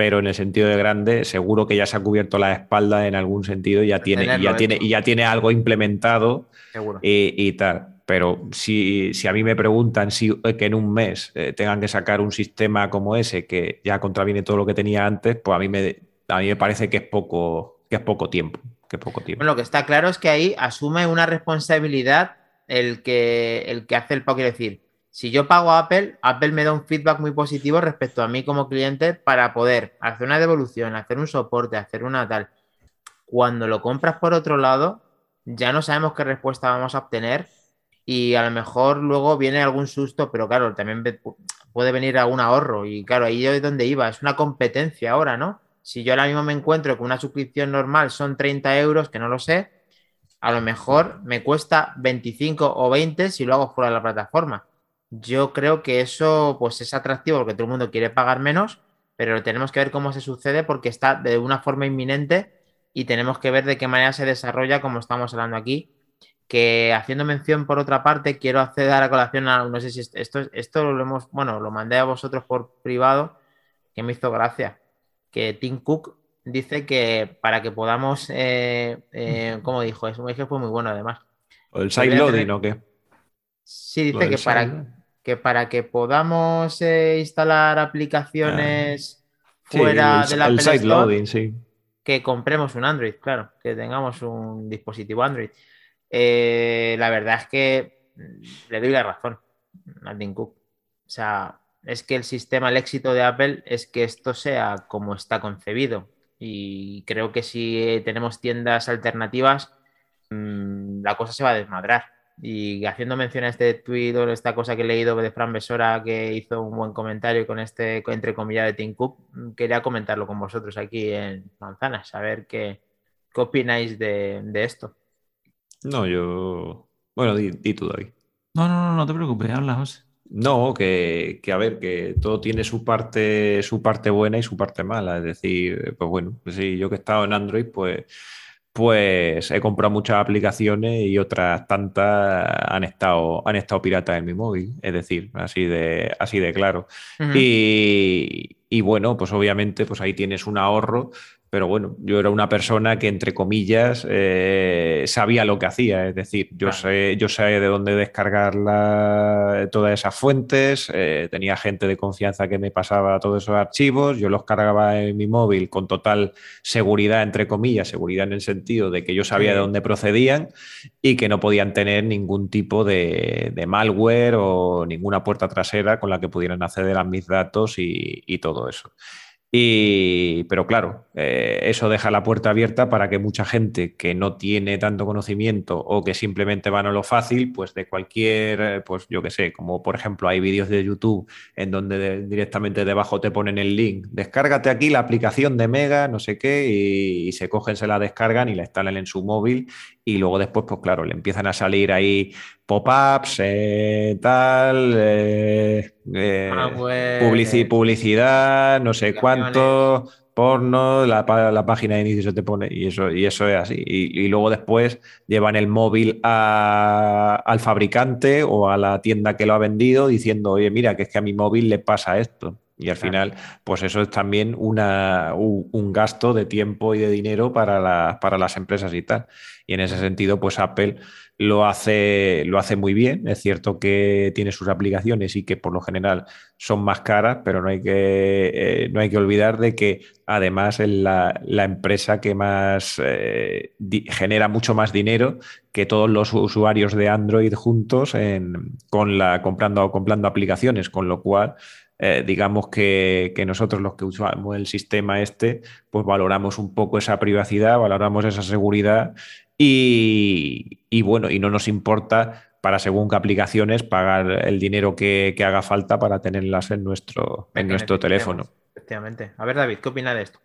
pero en el sentido de grande, seguro que ya se ha cubierto la espalda en algún sentido y ya tiene, ya tiene, y ya tiene algo implementado y, tal. Pero si, a mí me preguntan si eh, que en un mes eh, tengan que sacar un sistema como ese que ya contraviene todo lo que tenía antes, pues a mí me, a mí me parece que es poco, que es poco tiempo. Que poco tiempo. lo que está claro es que ahí asume una responsabilidad el que, el que hace el pago, quiere decir, si yo pago a Apple, Apple me da un feedback muy positivo respecto a mí como cliente para poder hacer una devolución, hacer un soporte, hacer una tal. Cuando lo compras por otro lado, ya no sabemos qué respuesta vamos a obtener y a lo mejor luego viene algún susto, pero claro, también puede venir algún ahorro y claro, ahí es donde iba, es una competencia ahora, ¿no? Si yo ahora mismo me encuentro con una suscripción normal son 30 euros, que no lo sé, a lo mejor me cuesta 25 o 20 si lo hago fuera de la plataforma. Yo creo que eso pues es atractivo porque todo el mundo quiere pagar menos, pero tenemos que ver cómo se sucede porque está de una forma inminente y tenemos que ver de qué manera se desarrolla como estamos hablando aquí. Que haciendo mención por otra parte, quiero hacer a la colación a, no sé si esto, esto lo hemos, bueno, lo mandé a vosotros por privado, que me hizo gracia, que Tim Cook dice que para que podamos, eh, eh, [LAUGHS] ¿cómo dijo? Me dije fue muy bueno además. ¿O el sideloading o qué? Sí, dice que para, que para que podamos eh, instalar aplicaciones ah. fuera de la el Store, sí. que compremos un Android, claro, que tengamos un dispositivo Android. Eh, la verdad es que le doy la razón a Tim Cook. O sea, es que el sistema, el éxito de Apple es que esto sea como está concebido. Y creo que si tenemos tiendas alternativas, mm, la cosa se va a desmadrar. Y haciendo mención a este tweet o esta cosa que he leído de Fran Besora que hizo un buen comentario con este, entre comillas, de Tim Cook, quería comentarlo con vosotros aquí en Manzanas, a ver qué, qué opináis de, esto. No, yo. Bueno, di, tú, David. No, no, no, no te preocupes, habla, José. No, que, que, a ver, que todo tiene su parte, su parte buena y su parte mala. Es decir, pues bueno, pues sí, yo que he estado en Android, pues pues he comprado muchas aplicaciones y otras tantas han estado, han estado piratas en mi móvil, es decir, así de, así de claro. y, y, bueno, pues obviamente pues ahí tienes un ahorro pero bueno, yo era una persona que, entre comillas, eh, sabía lo que hacía. Es decir, yo, sé, yo sé de dónde descargar todas esas fuentes, eh, tenía gente de confianza que me pasaba todos esos archivos, yo los cargaba en mi móvil con total seguridad, entre comillas, seguridad en el sentido de que yo sabía de dónde procedían y que no podían tener ningún tipo de, malware o ninguna puerta trasera con la que pudieran acceder a mis datos y todo eso. Y, pero claro, eh, eso deja la puerta abierta para que mucha gente que no tiene tanto conocimiento o que simplemente van a lo fácil, pues de cualquier, eh, pues yo qué sé, como por ejemplo hay vídeos de YouTube en donde directamente debajo te ponen el link, descárgate aquí la aplicación de Mega, no sé qué, y, se cogen, se la descargan y la instalan en su móvil y luego después, pues claro, le empiezan a salir ahí pop-ups, eh, tal, eh, eh, ah, pues, publicidad, no sé cuánto, porno, la, página de inicio se te pone y eso, y eso es así. Y, luego después llevan el móvil al fabricante o a la tienda que lo ha vendido diciendo, oye, mira, que es que a mi móvil le pasa esto. Y al final, pues eso es también una, un, gasto de tiempo y de dinero para, para las empresas y tal. Y en ese sentido, pues Apple lo hace, lo hace muy bien. Es cierto que tiene sus aplicaciones y que por lo general son más caras, pero no hay que, eh, no hay que olvidar de que además es la, empresa que más eh, genera mucho más dinero que todos los usuarios de Android juntos con la, comprando, comprando aplicaciones, con lo cual eh, digamos que, que, nosotros los que usamos el sistema este, pues valoramos un poco esa privacidad, valoramos esa seguridad y, bueno, y no nos importa para según qué aplicaciones pagar el dinero que, haga falta para tenerlas en nuestro, en nuestro teléfono. Efectivamente. A ver, David, ¿qué opina de esto?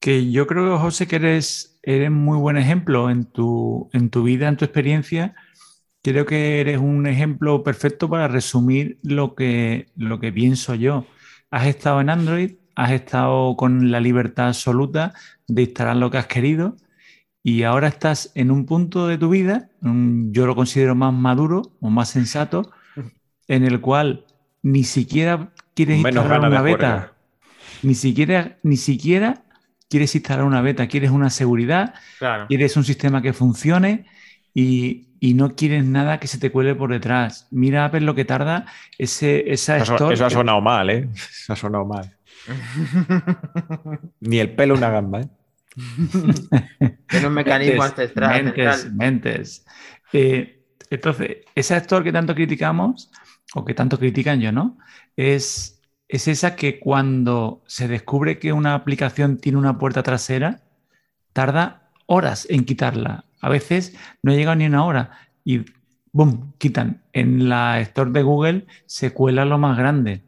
Que yo creo, José, que eres, eres muy buen ejemplo en tu, en tu vida, en tu experiencia. Creo que eres un ejemplo perfecto para resumir lo que, lo que pienso yo. Has estado en Android, has estado con la libertad absoluta de instalar lo que has querido y ahora estás en un punto de tu vida, yo lo considero más maduro o más sensato, en el cual ni siquiera quieres instalar una beta, ni siquiera, ni siquiera quieres instalar una beta, quieres una seguridad, quieres un sistema que funcione y, no quieres nada que se te cuele por detrás. Mira a ver lo que tarda ese, esa eso, [LAUGHS] Eso ha sonado mal, ¿eh? Eso ha sonado mal. Ni el pelo una gamba, ¿eh? [LAUGHS] Tiene un mecanismo ancestral. Mentes, mentes. Eh, entonces, ese actor que tanto criticamos, o que tanto critican yo, ¿no? Es, es esa que cuando se descubre que una aplicación tiene una puerta trasera, tarda horas en quitarla. A veces no llega ni una hora y ¡boom! quitan. En la store de Google se cuela lo más grande.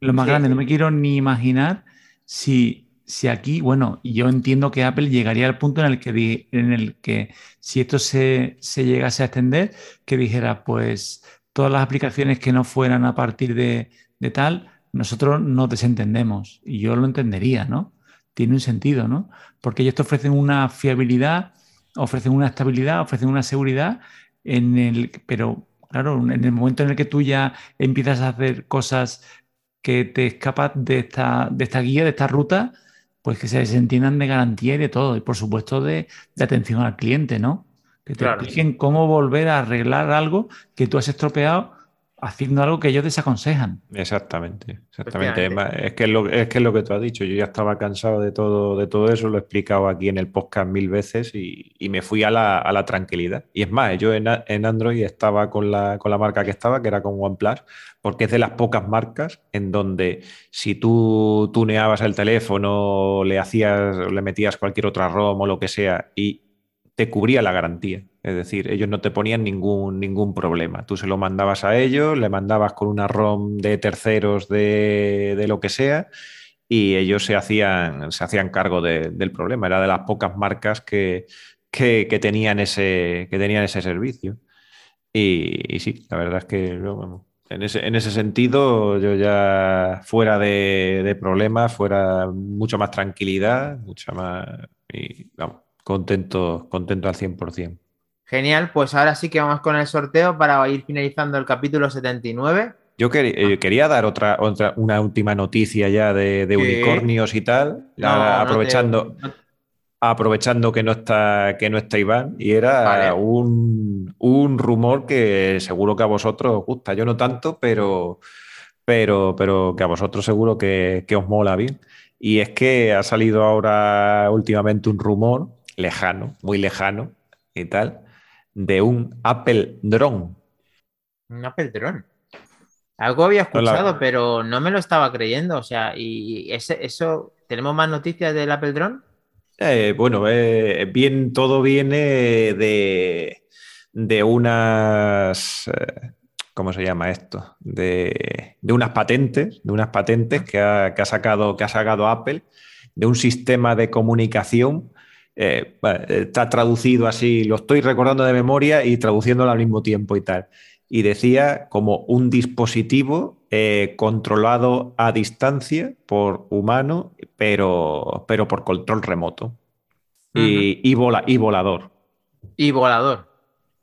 Lo más grande. No me quiero ni imaginar si si aquí, bueno, yo entiendo que Apple llegaría al punto en el que, en el que si esto se, llegase a extender, que dijera, pues todas las aplicaciones que no fueran a partir de, tal, nosotros no desentendemos. Y yo lo entendería, ¿no? Tiene un sentido, ¿no? Porque ellos te ofrecen una fiabilidad, ofrecen una estabilidad, ofrecen una seguridad, en el, pero claro, en el momento en el que tú ya empiezas a hacer cosas que te escapas de esta, de esta guía, de esta ruta, pues que se entiendan de garantía y de todo, y por supuesto de, atención al cliente, ¿no? Que te expliquen cómo volver a arreglar algo que tú has estropeado haciendo algo que ellos desaconsejan. Exactamente, exactamente. Es que es, lo, es que es lo que tú has dicho. Yo ya estaba cansado de todo, de todo eso, lo he explicado aquí en el podcast mil veces y, me fui a la, tranquilidad. Y es más, yo en, en Android estaba con la, con la, marca que estaba, que era con OnePlus, porque es de las pocas marcas en donde si tú tuneabas el teléfono, le hacías, le metías cualquier otra ROM o lo que sea y te cubría la garantía. Es decir, ellos no te ponían ningún, ningún problema. Tú se lo mandabas a ellos, le mandabas con una ROM de terceros de, lo que sea y ellos se hacían, se hacían cargo del problema. Era de las pocas marcas que, que, tenían, ese, que tenían ese servicio. Y, sí, la verdad es que en ese, en ese sentido, yo ya fuera de, problemas, fuera mucha más tranquilidad, mucha más. Y contento, contento al 100%. Genial, pues ahora sí que vamos con el sorteo para ir finalizando el capítulo 79. Yo eh, quería dar otra, otra, una última noticia ya de, unicornios y tal, aprovechando, aprovechando que no está, que no está Iván, y era un, rumor que seguro que a vosotros os gusta, yo no tanto, pero, pero, pero que a vosotros seguro que, que os mola bien. Y es que ha salido ahora últimamente un rumor lejano, muy lejano y tal, de un Apple Drone. Un Apple Drone. Algo había escuchado, pero no me lo estaba creyendo. O sea, y ese, eso, ¿tenemos más noticias del Apple Drone? Eh, bueno, eh, bien, todo viene de, de unas. Eh, ¿Cómo se llama esto? De, unas patentes, de unas patentes que ha, que ha, sacado, que ha sacado Apple, de un sistema de comunicación eh, está traducido así, lo estoy recordando de memoria y traduciéndolo al mismo tiempo y tal. Y decía como un dispositivo eh, controlado a distancia por humano, pero, pero por control remoto. y, y, volador. Y volador.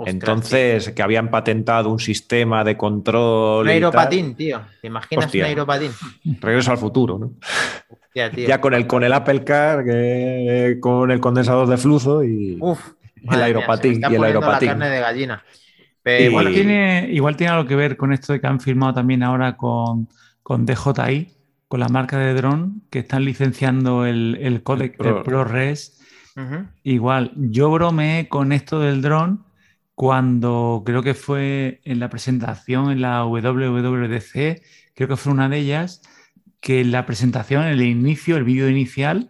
Ostras, Entonces, que habían patentado un sistema de control. Un y aeropatín, tío. ¿Te imaginas Hostia. un aeropatín? Regreso al futuro, ¿no? Hostia, tío. Ya con el, con el Apple Car, que- con el condensador de flujo y. Uf, el mía, aeropatín, se me está y el aeropatín. La carne de gallina. Pero Y- bueno, Igual tiene, igual tiene algo que ver con esto de que han firmado también ahora con, con DJI, con la marca de dron, que están licenciando el, el codec, El Pro- el ProRes. Igual, yo bromeé con esto del dron cuando creo que fue en la presentación en la WWDC, creo que fue una de ellas, que en la presentación, en el inicio, el vídeo inicial,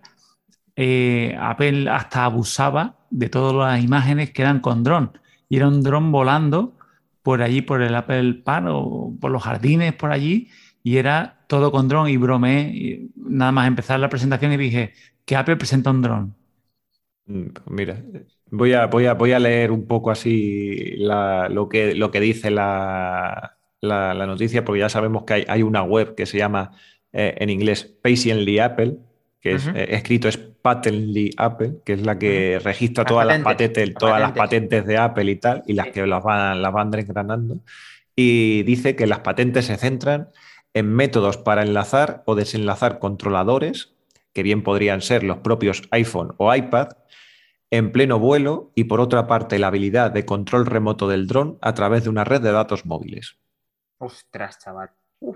eh, Apple hasta abusaba de todas las imágenes que eran con dron. Y era un dron volando por allí, por el Apple Park o por los jardines, por allí, y era todo con dron y bromeé. y nada más empezar la presentación y dije que Apple presenta un dron. Mm, Mira, voy a, voy a, voy a leer un poco así la- lo que, lo que dice la, la- la noticia, porque ya sabemos que hay, hay una web que se llama eh, en inglés Patiently Apple, que es eh, escrito es Patently Apple, que es la que registra Las todas las patentes, las todas las patentes. patentes de Apple y tal, y las Sí. que las van, las van desgranando. Y dice que las patentes se centran en métodos para enlazar o desenlazar controladores, que bien podrían ser los propios iPhone o iPad, en pleno vuelo y por otra parte la habilidad de control remoto del dron a través de una red de datos móviles. Ostras, chaval. O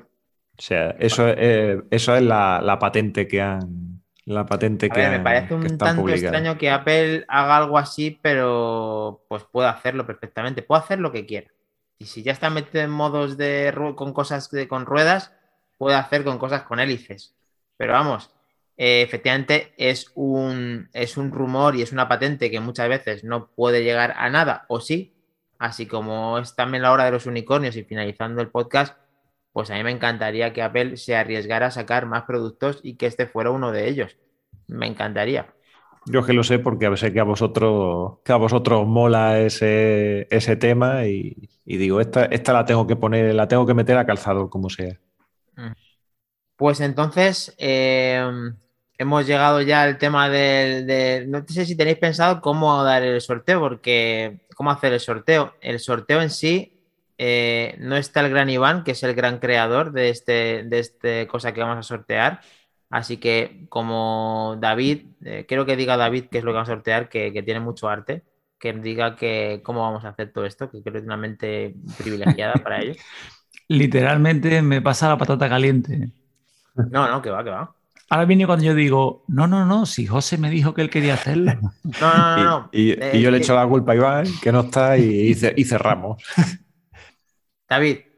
sea, eso, eh, eso es la, la patente que han. La patente A que, ver, me parece un tanto extraño que Apple haga algo así, pero pues puede hacerlo perfectamente. Puede hacer lo que quiera. Y si ya está metido en modos de con cosas de- con ruedas, puede hacer con cosas con hélices. Pero vamos, eh, efectivamente es un, es un rumor y es una patente que muchas veces no puede llegar a nada, o sí. Así como es también la hora de los unicornios y finalizando el podcast, pues a mí me encantaría que Apple se arriesgara a sacar más productos y que este fuera uno de ellos. Me encantaría. Yo que lo sé porque sé que a vosotros, que a vosotros mola ese, ese tema y, y digo, esta, esta la tengo que poner, la tengo que meter a calzador como sea. Pues entonces eh, hemos llegado ya al tema del... De, no sé si tenéis pensado cómo dar el sorteo, porque cómo hacer el sorteo. El sorteo en sí eh, no está el gran Iván, que es el gran creador de este, de este cosa que vamos a sortear. Así que como David, eh, quiero que diga David qué es lo que vamos a sortear, que, que tiene mucho arte, que diga que cómo vamos a hacer todo esto, que creo que es una mente privilegiada para ello. [LAUGHS] Literalmente me pasa la patata caliente. No, no, que va, que va. Ahora viene cuando yo digo, no, no, no, si José me dijo que él quería hacerlo. [LAUGHS] No, no, no, no. Y, y- Eh, y yo le echo la culpa a Iván, que no está, y, y ce- y cerramos. [LAUGHS] David, que-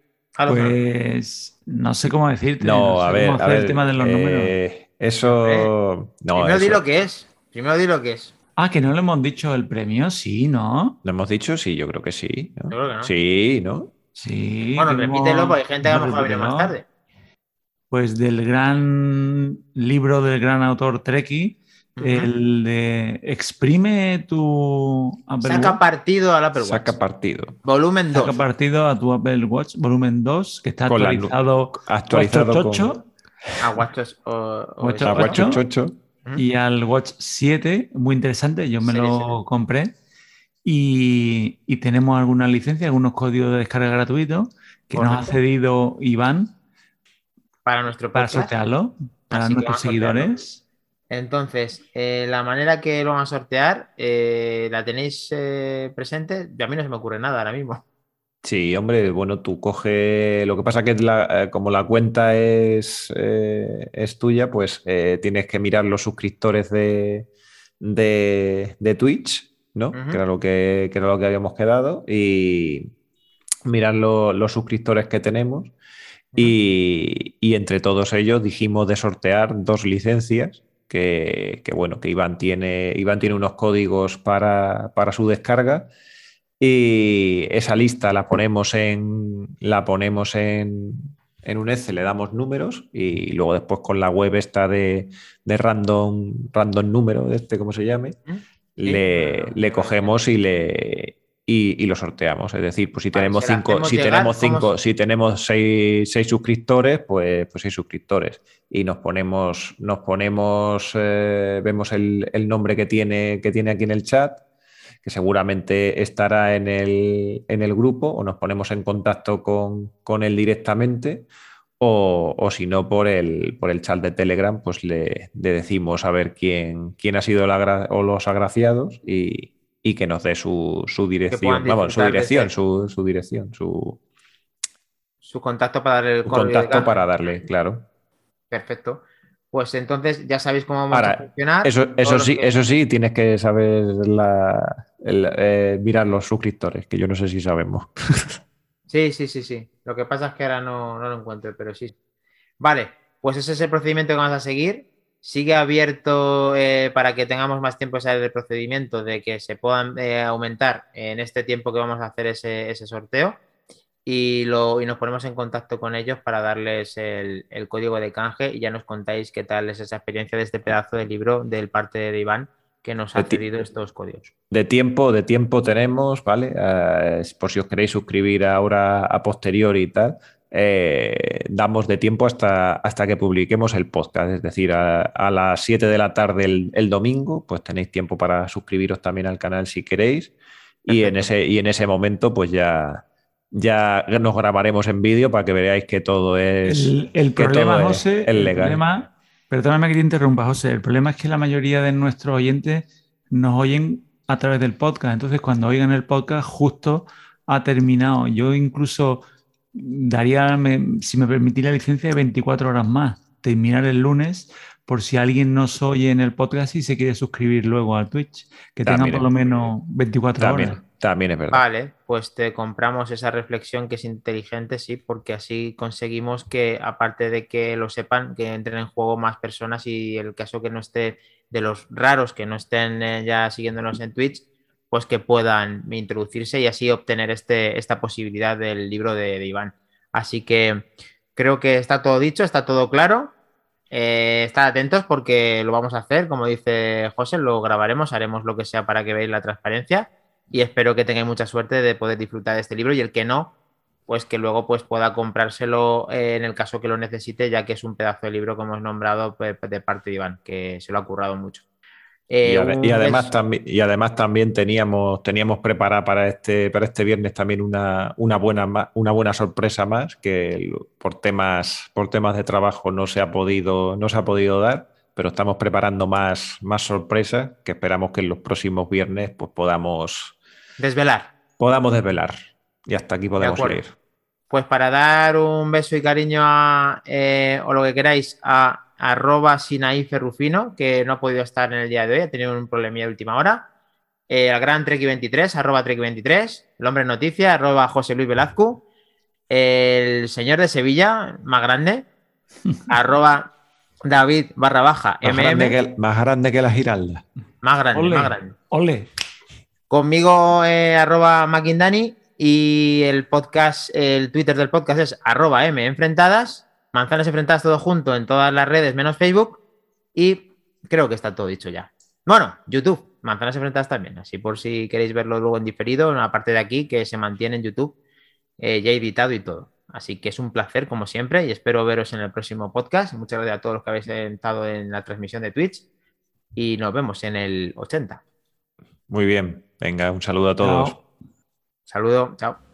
Pues no sé cómo decirte. No, sé a ver, cómo a ver. el tema de los números. eh, eso. No, Primero di eso- lo que es. Primero di lo que es. Ah, que no le hemos dicho el premio, sí, ¿no? ¿Lo hemos dicho? Sí, yo creo que sí. ¿no? Yo creo que no. Sí, ¿no? Sí. bueno, repítelo porque hay gente que a lo mejor viene más tarde. Pues del gran libro del gran autor Treki, el de Exprime tu Apple Saca Watch. partido al Apple Watch. Saca partido. Volumen 2. Saca partido a tu Apple Watch, volumen 2, que está Con la nu- actualizado Actualizado Watch con 8 A WatchOS o, o Watch eso. la ocho. Watch 88. Ujú. y al Watch 7, muy interesante, yo me lo compré. Y, y tenemos algunas licencias, algunos códigos de descarga gratuitos que nos ha cedido Iván Para nuestro para podcast. sortearlo, para Así que nuestros sortearlo. seguidores. Entonces, eh, la manera que lo van a sortear, eh, ¿la tenéis eh, presente? A mí no se me ocurre nada ahora mismo. Sí, hombre, bueno, tú coge. Lo que pasa que la- eh, como la cuenta es, eh, es tuya, pues eh, tienes que mirar los suscriptores de, de, de Twitch, ¿no? Que era lo que, que era lo que habíamos quedado. Y mirar lo- los suscriptores que tenemos. Y, y entre todos ellos dijimos de sortear dos licencias. Que, que, bueno, que Iván tiene, Iván tiene unos códigos para, para su descarga. Y esa lista la ponemos en, la ponemos en, en un Excel, le damos números y luego después con la web esta de, de random, random número, este, como se llame, le, le cogemos y le y, y lo sorteamos. Es decir, pues si tenemos cinco, si llegar, tenemos ¿cómo cinco, si tenemos seis, seis suscriptores, pues, pues seis suscriptores. Y nos ponemos, nos ponemos, eh, vemos el, el nombre que tiene, que tiene aquí en el chat que seguramente estará en el, en el grupo o nos ponemos en contacto con, con él directamente o, si no por el, por el chat de Telegram, pues le, decimos a ver quién, quién ha sido o los agraciados y, que nos dé su, dirección, vamos, su dirección, su, su, dirección, su, su contacto para darle el contacto para darle, claro. Perfecto. Pues entonces ya sabéis cómo vamos a funcionar. Eso, eso sí, eso sí, tienes que saber eh, mirar los suscriptores, que yo no sé si sabemos. [LAUGHS] Sí, sí, sí, sí. Lo que pasa es que ahora no, lo encuentro, pero sí. Vale, pues ese es el procedimiento que vamos a seguir. Sigue abierto eh, para que tengamos más tiempo ese el procedimiento de que se puedan eh, aumentar en este tiempo que vamos a hacer ese, sorteo. Y, lo, y nos ponemos en contacto con ellos para darles el, el, código de canje y ya nos contáis qué tal es esa experiencia de este pedazo de libro del parte de Iván que nos ha cedido estos códigos. De tiempo, de tiempo tenemos, ¿vale? Eh, por si os queréis suscribir ahora a posteriori y tal, eh, damos de tiempo hasta, hasta que publiquemos el podcast, es decir, a, las 7 de la tarde el, domingo, pues tenéis tiempo para suscribiros también al canal si queréis. Y en, ese, y en ese momento, pues ya, ya nos grabaremos en vídeo para que veáis que todo es. El, problema, José, el, problema Perdóname que te interrumpa, José. El problema es que la mayoría de nuestros oyentes nos oyen a través del podcast. Entonces, cuando oigan el podcast, justo ha terminado. Yo incluso daría, si me permitiera la licencia, de 24 horas más. Terminar el lunes por si alguien nos oye en el podcast y se quiere suscribir luego a Twitch. Que tengan por lo menos 24 horas. También es verdad. Vale, pues te compramos esa reflexión que es inteligente, sí, porque así conseguimos que, aparte de que lo sepan, que entren en juego más personas y el caso que no esté de los raros que no estén eh, ya siguiéndonos en Twitch, pues que puedan introducirse y así obtener este, esta posibilidad del libro de, Iván. Así que creo que está todo dicho, está todo claro. Eh, estad atentos porque lo vamos a hacer, como dice José, lo grabaremos, haremos lo que sea para que veáis la transparencia y espero que tengáis mucha suerte de poder disfrutar de este libro y el que no, pues que luego pues pueda comprárselo eh, en el caso que lo necesite, ya que es un pedazo de libro como hemos nombrado pues, de parte de Iván, que se lo ha currado mucho. Y, eh, además, también, y además también teníamos, teníamos preparada para este, para este viernes también una, una, buena, una buena sorpresa más que por temas, por temas de trabajo no se ha podido, no se ha podido dar pero estamos preparando más, más sorpresas que esperamos que en los próximos viernes pues, podamos desvelar. Podamos desvelar. Y hasta aquí podemos ir. Pues para dar un beso y cariño a, eh, o lo que queráis, a arroba Sinaí Ferrufino, que no ha podido estar en el día de hoy, ha tenido un problemilla de última hora. Eh, al gran Treki23, arroba Treki23, el hombre noticia, arroba José Luis Velazco, el señor de Sevilla, más grande, [LAUGHS] arroba David barra baja más Grande que, más grande que la Giralda. Más grande, más grande. Ole. Conmigo, eh, arroba Maquindani y el podcast, el Twitter del podcast es arroba M enfrentadas. Manzanas enfrentadas todo junto en todas las redes menos Facebook. Y creo que está todo dicho ya. Bueno, YouTube, Manzanas enfrentadas también. Así por si queréis verlo luego en diferido, una parte de aquí que se mantiene en YouTube, eh, ya editado y todo. Así que es un placer, como siempre, y espero veros en el próximo podcast. Muchas gracias a todos los que habéis estado en la transmisión de Twitch y nos vemos en el 80. Muy bien, venga, un saludo a todos. Saludo, chao.